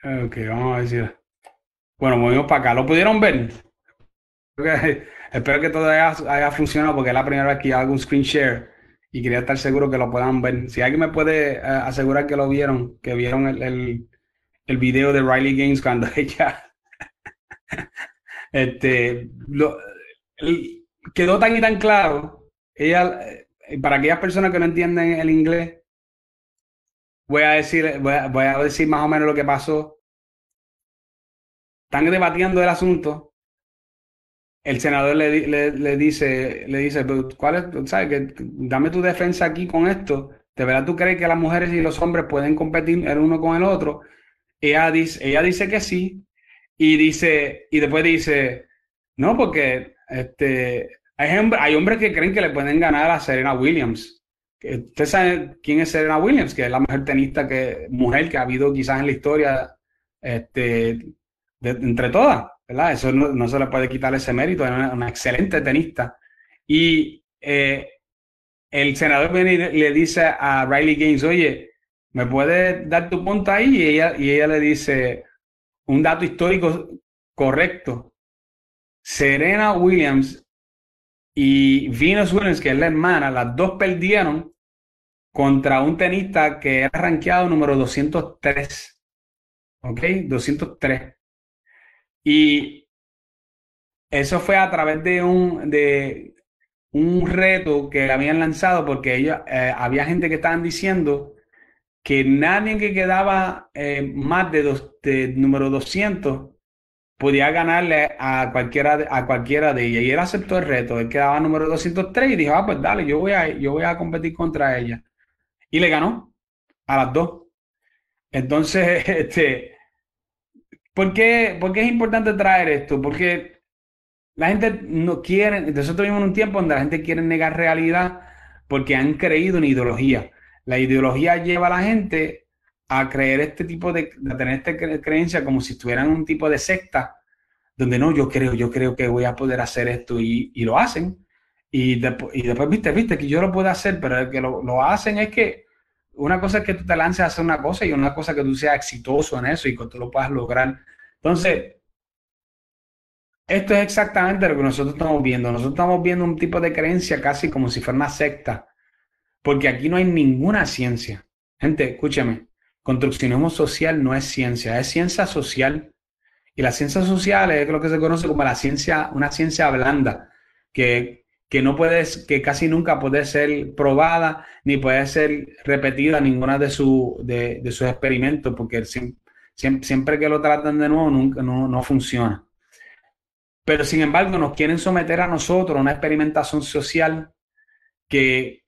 Ok, vamos a decir. Bueno, movimos para acá. ¿Lo pudieron ver? espero que todo haya, funcionado porque es la primera vez que hago un screen share y quería estar seguro que lo puedan ver. Si alguien me puede eh, asegurar que lo vieron, que vieron el, el, video de Riley Gaines cuando <laughs> ella <laughs> este, quedó tan y tan claro. Ella, eh, para aquellas personas que no entienden el inglés, voy a decir, voy a, decir más o menos lo que pasó. Están debatiendo el asunto. El senador le, le, dice, le dice, ¿cuál es, sabes, dame tu defensa aquí con esto. ¿De verdad tú crees que las mujeres y los hombres pueden competir el uno con el otro? Ella dice, ella dice que sí. Y dice, y después dice, no, porque este, hay, hay hombres que creen que le pueden ganar a Serena Williams. Usted sabe quién es Serena Williams, que es la mejor tenista que, mujer que ha habido quizás en la historia este, entre todas. ¿verdad? Eso no, se le puede quitar ese mérito, es una, excelente tenista. Y eh, el senador viene y le dice a Riley Gaines, oye, ¿me puedes dar tu punto ahí? Y ella, y ella le dice un dato histórico correcto. Serena Williams y Venus Williams, que es la hermana, las dos perdieron contra un tenista que era rankeado número 203. ¿Ok? 203. Y eso fue a través de un, de un reto que habían lanzado porque ellos, eh, había gente que estaban diciendo que nadie que quedaba eh, más de, dos, número 200 podía ganarle a cualquiera, a cualquiera de ellas. Y él aceptó el reto. Él quedaba número 203 y dijo, ah, pues dale, yo voy a, yo voy a competir contra ella. Y le ganó a las dos. Entonces, <laughs> este, ¿por qué, ¿por qué es importante traer esto? Porque la gente no quiere, nosotros vivimos un tiempo donde la gente quiere negar realidad porque han creído en ideología. La ideología lleva a la gente a creer este tipo de, a tener esta creencia como si estuvieran un tipo de secta, donde no, yo creo, yo creo que voy a poder hacer esto y, lo hacen. Y, después, viste, viste, que yo lo puedo hacer, pero el que lo, lo, hacen es que una cosa es que tú te lances a hacer una cosa y una cosa que tú seas exitoso en eso y que tú lo puedas lograr. Entonces, esto es exactamente lo que nosotros estamos viendo. Nosotros estamos viendo un tipo de creencia casi como si fuera una secta, porque aquí no hay ninguna ciencia. Gente, escúchame, construccionismo social no es ciencia, es ciencia social. Y la ciencia social es lo que se conoce como la ciencia, una ciencia blanda, que, que no puede, que casi nunca puede ser probada ni puede ser repetida ninguna de, su, de, sus experimentos, porque siempre, que lo tratan de nuevo nunca, no, no funciona. Pero sin embargo nos quieren someter a nosotros a una experimentación social que,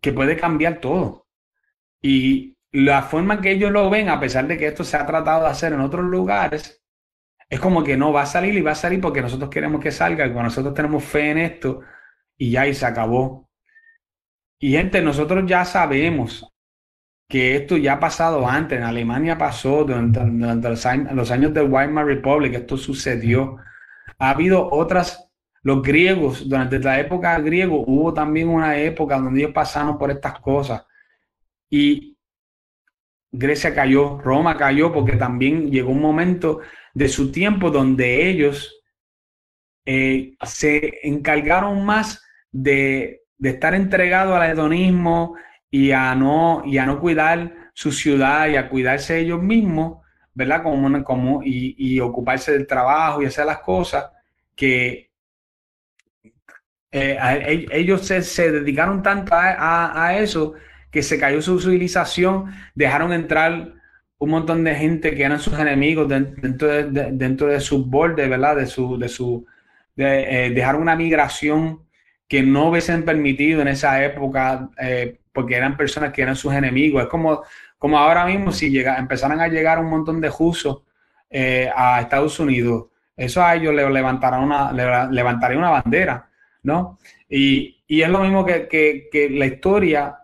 que puede cambiar todo. Y, la forma que ellos lo ven, a pesar de que esto se ha tratado de hacer en otros lugares, es como que no va a salir y va a salir porque nosotros queremos que salga, cuando nosotros tenemos fe en esto y ya y se acabó. Y gente, nosotros ya sabemos que esto ya ha pasado antes, en Alemania pasó durante, los, años, los años del Weimar Republic, esto sucedió. Ha habido otras, los griegos, durante la época griego hubo también una época donde ellos pasaron por estas cosas. Y Grecia cayó, Roma cayó, porque también llegó un momento de su tiempo donde ellos eh, se encargaron más de, estar entregados al hedonismo y a, no, y a no cuidar su ciudad y a cuidarse ellos mismos, ¿verdad? Como, como, y, ocuparse del trabajo y hacer las cosas que eh, ellos se, dedicaron tanto a eso que se cayó su civilización, dejaron entrar un montón de gente que eran sus enemigos dentro de, dentro de sus bordes, ¿verdad? De su, de su, de, eh, dejaron una migración que no hubiesen permitido en esa época, eh, porque eran personas que eran sus enemigos. Es como, como ahora mismo si llega, empezaran a llegar un montón de jusos eh, a Estados Unidos, eso a ellos le levantará una, levantaría una bandera, ¿no? Y, y es lo mismo que, que, la historia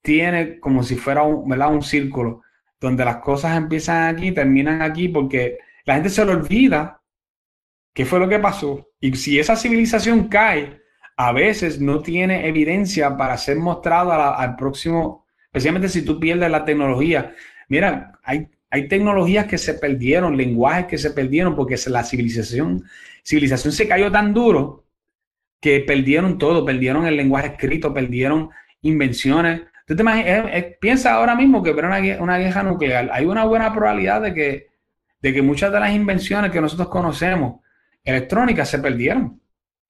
tiene como si fuera un, un círculo, donde las cosas empiezan aquí, terminan aquí, porque la gente se le olvida qué fue lo que pasó. Y si esa civilización cae, a veces no tiene evidencia para ser mostrado al próximo, especialmente si tú pierdes la tecnología. Mira, hay, hay tecnologías que se perdieron, lenguajes que se perdieron, porque la civilización, civilización se cayó tan duro que perdieron todo, perdieron el lenguaje escrito, perdieron invenciones. Tú te imaginas, piensa ahora mismo que para una, una guerra nuclear hay una buena probabilidad de que, de que muchas de las invenciones que nosotros conocemos electrónicas se perdieron.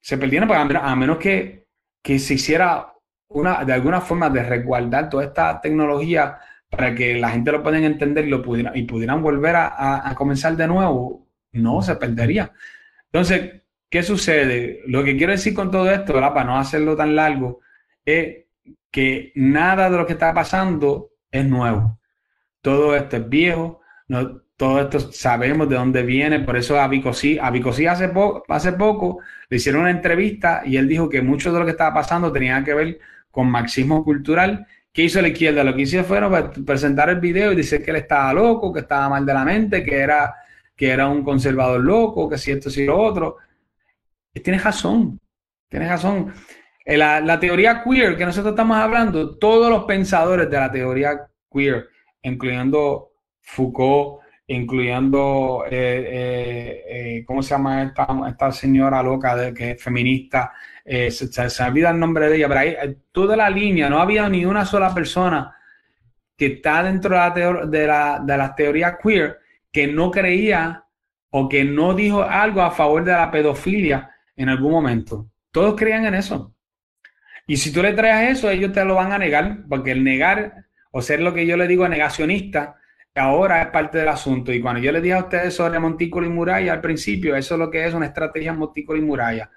Se perdieron a menos, que, que se hiciera una, de alguna forma de resguardar toda esta tecnología para que la gente lo pueda entender y, lo pudiera, y pudieran volver a, a, comenzar de nuevo, no se perdería. Entonces, ¿qué sucede? Lo que quiero decir con todo esto, para no hacerlo tan largo, es que nada de lo que está pasando es nuevo. Todo esto es viejo, no, todo esto sabemos de dónde viene, por eso a Vicosí, a Vicosí hace, hace poco le hicieron una entrevista y él dijo que mucho de lo que estaba pasando tenía que ver con marxismo cultural. ¿Qué hizo la izquierda? Lo que hizo fue presentar el video y decir que él estaba loco, que estaba mal de la mente, que era que era un conservador loco, que si esto, si lo otro. Tienes razón, tienes razón. Eh, la, teoría queer que nosotros estamos hablando, todos los pensadores de la teoría queer, incluyendo Foucault, incluyendo, eh, eh, ¿cómo se llama esta, señora loca de, que es feminista? Se, se, olvida el nombre de ella, pero ahí toda la línea, no había ni una sola persona que está dentro de la, de la, de la teoría queer que no creía o que no dijo algo a favor de la pedofilia en algún momento. Todos creían en eso. Y si tú le traes eso, ellos te lo van a negar, porque el negar o ser lo que yo le digo negacionista, ahora es parte del asunto. Y cuando yo le dije a ustedes sobre montículo y muralla al principio, eso es lo que es una estrategia montículo y muralla.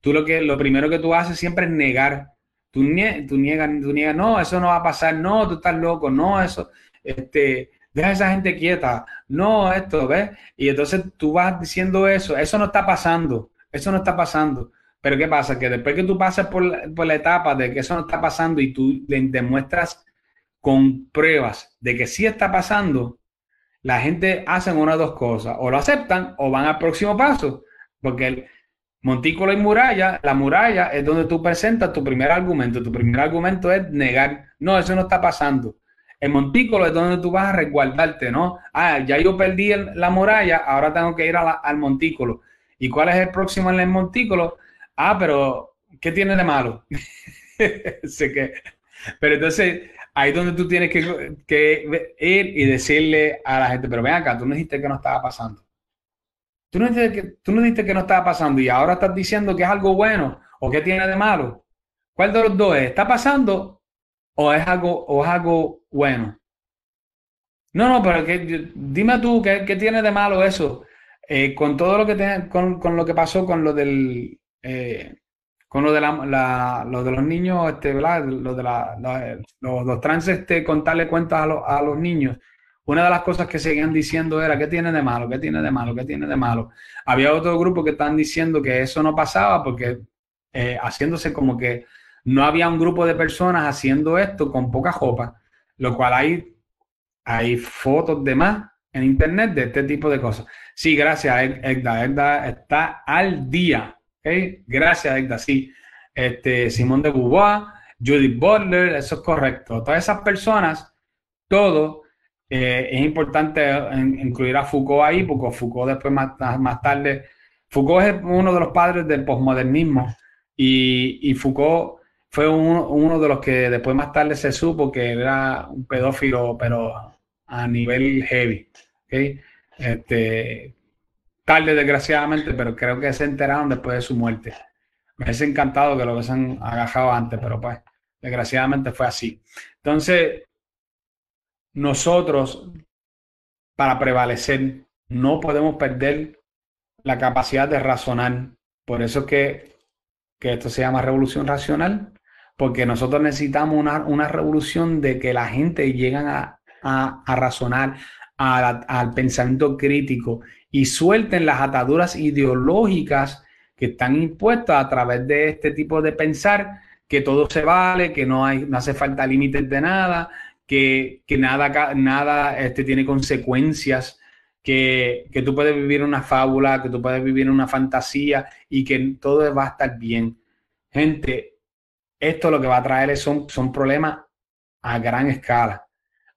Tú lo que lo primero que tú haces siempre es negar. Tú, tú niegas, tú niegas, no, eso no va a pasar, no, tú estás loco, no, eso, este, deja esa gente quieta, no, esto, ¿ves? Y entonces tú vas diciendo eso, eso no está pasando, eso no está pasando. Pero ¿qué pasa? Que después que tú pasas por la, etapa de que eso no está pasando y tú le demuestras con pruebas de que sí está pasando, la gente hace una de dos cosas, o lo aceptan o van al próximo paso, porque el montículo y muralla, la muralla es donde tú presentas tu primer argumento, tu primer argumento es negar, no, eso no está pasando. El montículo es donde tú vas a resguardarte, ¿no? Ah, ya yo perdí la muralla, ahora tengo que ir al montículo. ¿Y cuál es el próximo en el montículo? ah, pero ¿qué tiene de malo? <laughs> sé que, pero entonces ahí es donde tú tienes que, ir y decirle a la gente, pero ven acá, tú no dijiste que no estaba pasando. Tú no, dijiste que, tú no dijiste que no estaba pasando y ahora estás diciendo que es algo bueno o que tiene de malo. ¿Cuál de los dos es? ¿Está pasando o es algo, o es algo bueno? No, no, pero que, dime tú qué, tiene de malo eso. Eh, con todo lo que tiene, con, con, lo que pasó con lo del eh, con lo de, la, lo de los niños, este, ¿verdad? Lo de los, los trans, este, contarle cuentas a, a, los niños, una de las cosas que seguían diciendo era, ¿qué tiene de malo? ¿Qué tiene de malo? ¿Qué tiene de malo? Había otro grupo que están diciendo que eso no pasaba porque eh, haciéndose como que no había un grupo de personas haciendo esto con poca ropa, lo cual hay, hay fotos de más en internet de este tipo de cosas. Sí, gracias, Edda. Edda está al día Gracias, Edda. Sí, este, Simón de Beauvoir, Judith Butler, eso es correcto. Todas esas personas, todo, eh, es importante incluir a Foucault ahí, porque Foucault después más, más tarde, Foucault es uno de los padres del posmodernismo y, Foucault fue uno, de los que después más tarde se supo que era un pedófilo, pero a nivel heavy. Este, tarde, desgraciadamente, pero creo que se enteraron después de su muerte. Me hubiese encantado que lo hubiesen agajado antes, pero pues, desgraciadamente fue así. Entonces, nosotros, para prevalecer, no podemos perder la capacidad de razonar. Por eso es que, que esto se llama revolución racional, porque nosotros necesitamos una, una revolución de que la gente llegue a, a, razonar, al pensamiento crítico y suelten las ataduras ideológicas que están impuestas a través de este tipo de pensar que todo se vale, que no, hay, no hace falta límites de nada, que, nada, nada este, tiene consecuencias, que, que, tú puedes vivir una fábula, que tú puedes vivir una fantasía y que todo va a estar bien. Gente, esto lo que va a traer son, son problemas a gran escala.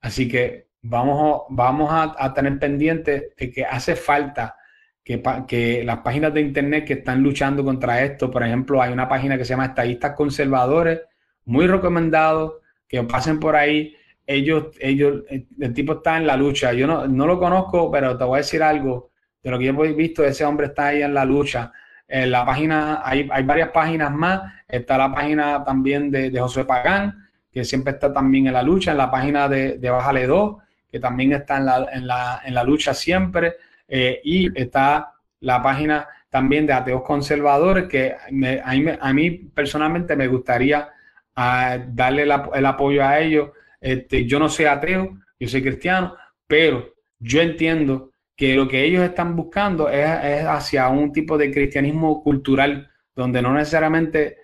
Así que vamos, a, vamos a, tener pendiente de que hace falta que, las páginas de Internet que están luchando contra esto, por ejemplo, hay una página que se llama Estadistas Conservadores, muy recomendado, que pasen por ahí. Ellos, ellos, el tipo está en la lucha. Yo no, no lo conozco, pero te voy a decir algo. De lo que yo he visto, ese hombre está ahí en la lucha. En la página, hay, hay varias páginas más. Está la página también de, de José Pagán, que siempre está también en la lucha. En la página de, de Bájale 2 que también está en la, en la, en la lucha siempre, eh, y está la página también de ateos conservadores, que a, mí, personalmente me gustaría ah, darle el apoyo a ellos. Este, yo no soy ateo, yo soy cristiano, pero yo entiendo que lo que ellos están buscando es, es hacia un tipo de cristianismo cultural, donde no necesariamente,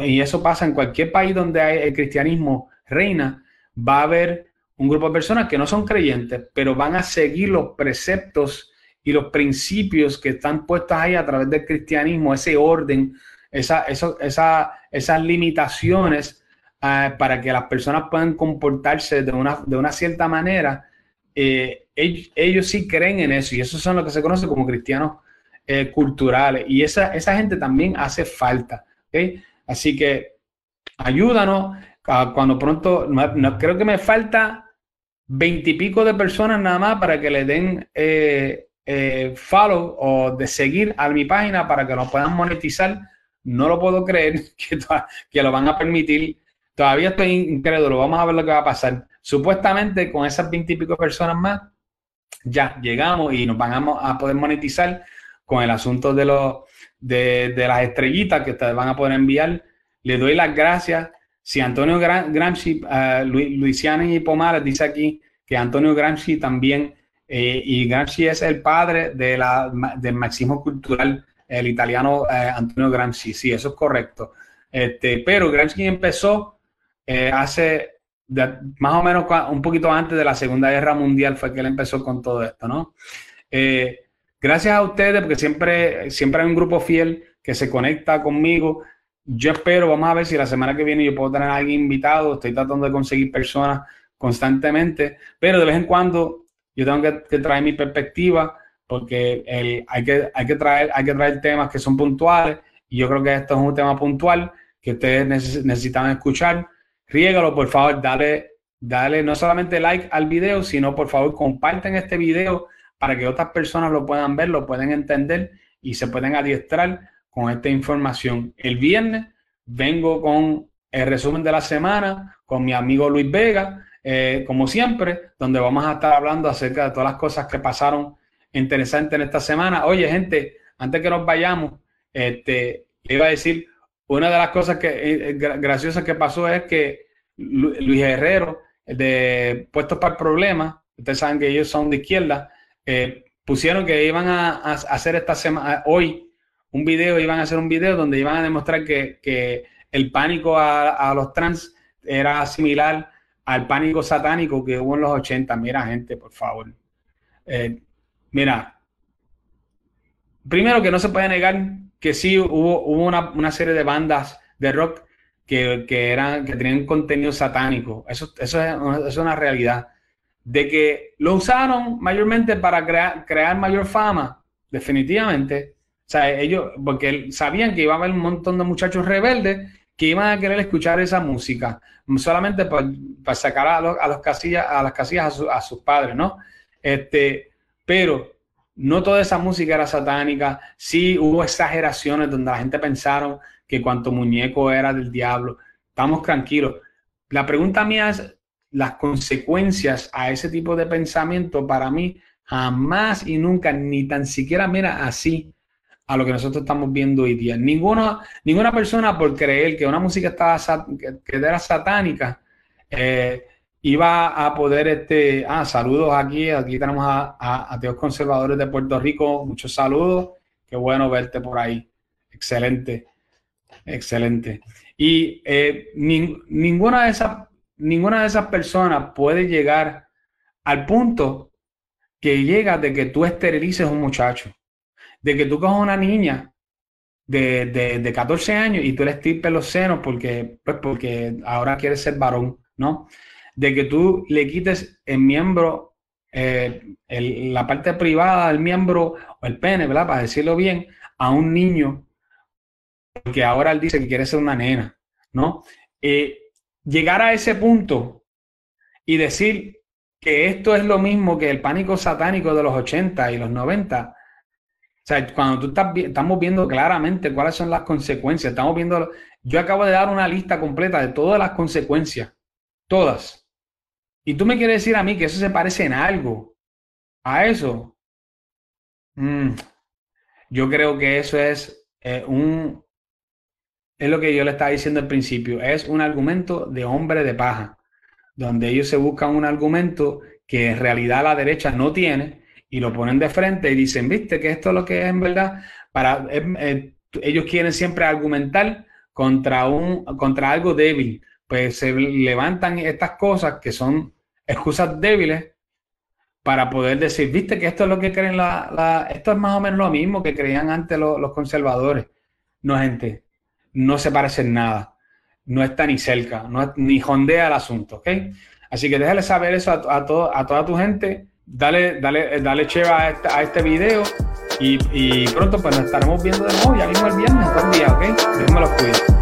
y eso pasa en cualquier país donde hay el cristianismo reina, va a haber un grupo de personas que no son creyentes, pero van a seguir los preceptos y los principios que están puestos ahí a través del cristianismo, ese orden, esa, esa, esas limitaciones eh, para que las personas puedan comportarse de una, de una cierta manera, eh, ellos, sí creen en eso y eso son lo que se conoce como cristianos eh, culturales y esa, esa gente también hace falta. Así que ayúdanos cuando pronto, no, creo que me falta veintipico de personas nada más para que le den follow o de seguir a mi página para que nos puedan monetizar. No lo puedo creer <laughs> que, que lo van a permitir. Todavía estoy incrédulo. Vamos a ver lo que va a pasar. Supuestamente con esas veintipico personas más, ya llegamos y nos van a, poder monetizar con el asunto de, los, de, las estrellitas que ustedes van a poder enviar. Le doy las gracias. Si Antonio Gramsci, uh, Luisiana y Pomares dice aquí que Antonio Gramsci también, eh, y Gramsci es el padre del marxismo cultural, el italiano eh, Antonio Gramsci, sí, eso es correcto. Este, pero Gramsci empezó hace más o menos un poquito antes de la Segunda Guerra Mundial fue que él empezó con todo esto, ¿no? Gracias a ustedes, porque siempre, siempre hay un grupo fiel que se conecta conmigo. Yo espero, vamos a ver si la semana que viene yo puedo tener a alguien invitado. Estoy tratando de conseguir personas constantemente, pero de vez en cuando yo tengo que, traer mi perspectiva porque hay, que, hay, que traer, hay que traer temas que son puntuales y yo creo que esto es un tema puntual que ustedes necesitan escuchar riégalo, por favor, dale, dale no solamente like al video, sino por favor comparten este video para que otras personas lo puedan ver, lo puedan entender y se pueden adiestrar con esta información. El viernes vengo con el resumen de la semana con mi amigo Luis Vega, eh, como siempre, donde vamos a estar hablando acerca de todas las cosas que pasaron interesantes en esta semana. Oye, gente, antes que nos vayamos, este, iba a decir, una de las cosas que eh, eh, graciosas que pasó es que Luis Herrero, de Puestos para el Problema, ustedes saben que ellos son de izquierda, eh, pusieron que iban a, hacer esta semana, hoy, un video, iban a hacer un video donde iban a demostrar que, el pánico a, los trans era similar al pánico satánico que hubo en los 80. Mira, gente, por favor. mira, primero que no se puede negar que sí hubo, hubo una, serie de bandas de rock que, eran, que tenían contenido satánico. Eso, eso es, una realidad. De que lo usaron mayormente para crear, crear mayor fama, definitivamente. O sea, ellos, porque sabían que iba a haber un montón de muchachos rebeldes que iban a querer escuchar esa música, solamente para, sacar a, los, a, casillas, a las casillas a, a sus padres, ¿no? Este, pero no toda esa música era satánica, sí hubo exageraciones donde la gente pensaron que cuanto muñeco era del diablo. Estamos tranquilos. La pregunta mía es, las consecuencias a ese tipo de pensamiento para mí jamás y nunca, ni tan siquiera mira así a lo que nosotros estamos viendo hoy día. Ninguna, ninguna persona por creer que una música estaba, que, era satánica, eh, iba a poder, este, ah, saludos aquí, aquí tenemos a, a, conservadores de Puerto Rico, muchos saludos, qué bueno verte por ahí, excelente, excelente. Y eh, ninguna, de esas, ninguna de esas personas puede llegar al punto que llega de que tú esterilices a un muchacho, de que tú cojas una niña de, de, 14 años y tú le estirpes los senos porque, pues porque ahora quieres ser varón, ¿no? de que tú le quites el miembro, eh, la parte privada del miembro o el pene, ¿verdad? Para decirlo bien, a un niño, porque ahora él dice que quiere ser una nena, ¿no? Eh, llegar a ese punto y decir que esto es lo mismo que el pánico satánico de los 80 y los 90. O sea, cuando tú estás, estamos viendo claramente cuáles son las consecuencias, estamos viendo, yo acabo de dar una lista completa de todas las consecuencias, todas. Y tú me quieres decir a mí que eso se parece en algo a eso. Mm, yo creo que eso es eh, un... Es lo que yo le estaba diciendo al principio. Es un argumento de hombre de paja, donde ellos se buscan un argumento que en realidad la derecha no tiene y lo ponen de frente y dicen, viste, que esto es lo que es en verdad. Para, eh, ellos quieren siempre argumentar contra, un, contra algo débil. Pues se levantan estas cosas que son excusas débiles para poder decir, viste que esto es lo que creen la, esto es más o menos lo mismo que creían antes los, conservadores. No, gente, no se parece en nada, no está ni cerca, no, ni jondea el asunto, ¿ok? Así que déjale saber eso a, a, toda tu gente, dale, dale, dale cheva a este, a este video y, y, pronto pues nos estaremos viendo de nuevo, ya mismo el viernes, buen día, ¿ok? Los cuide.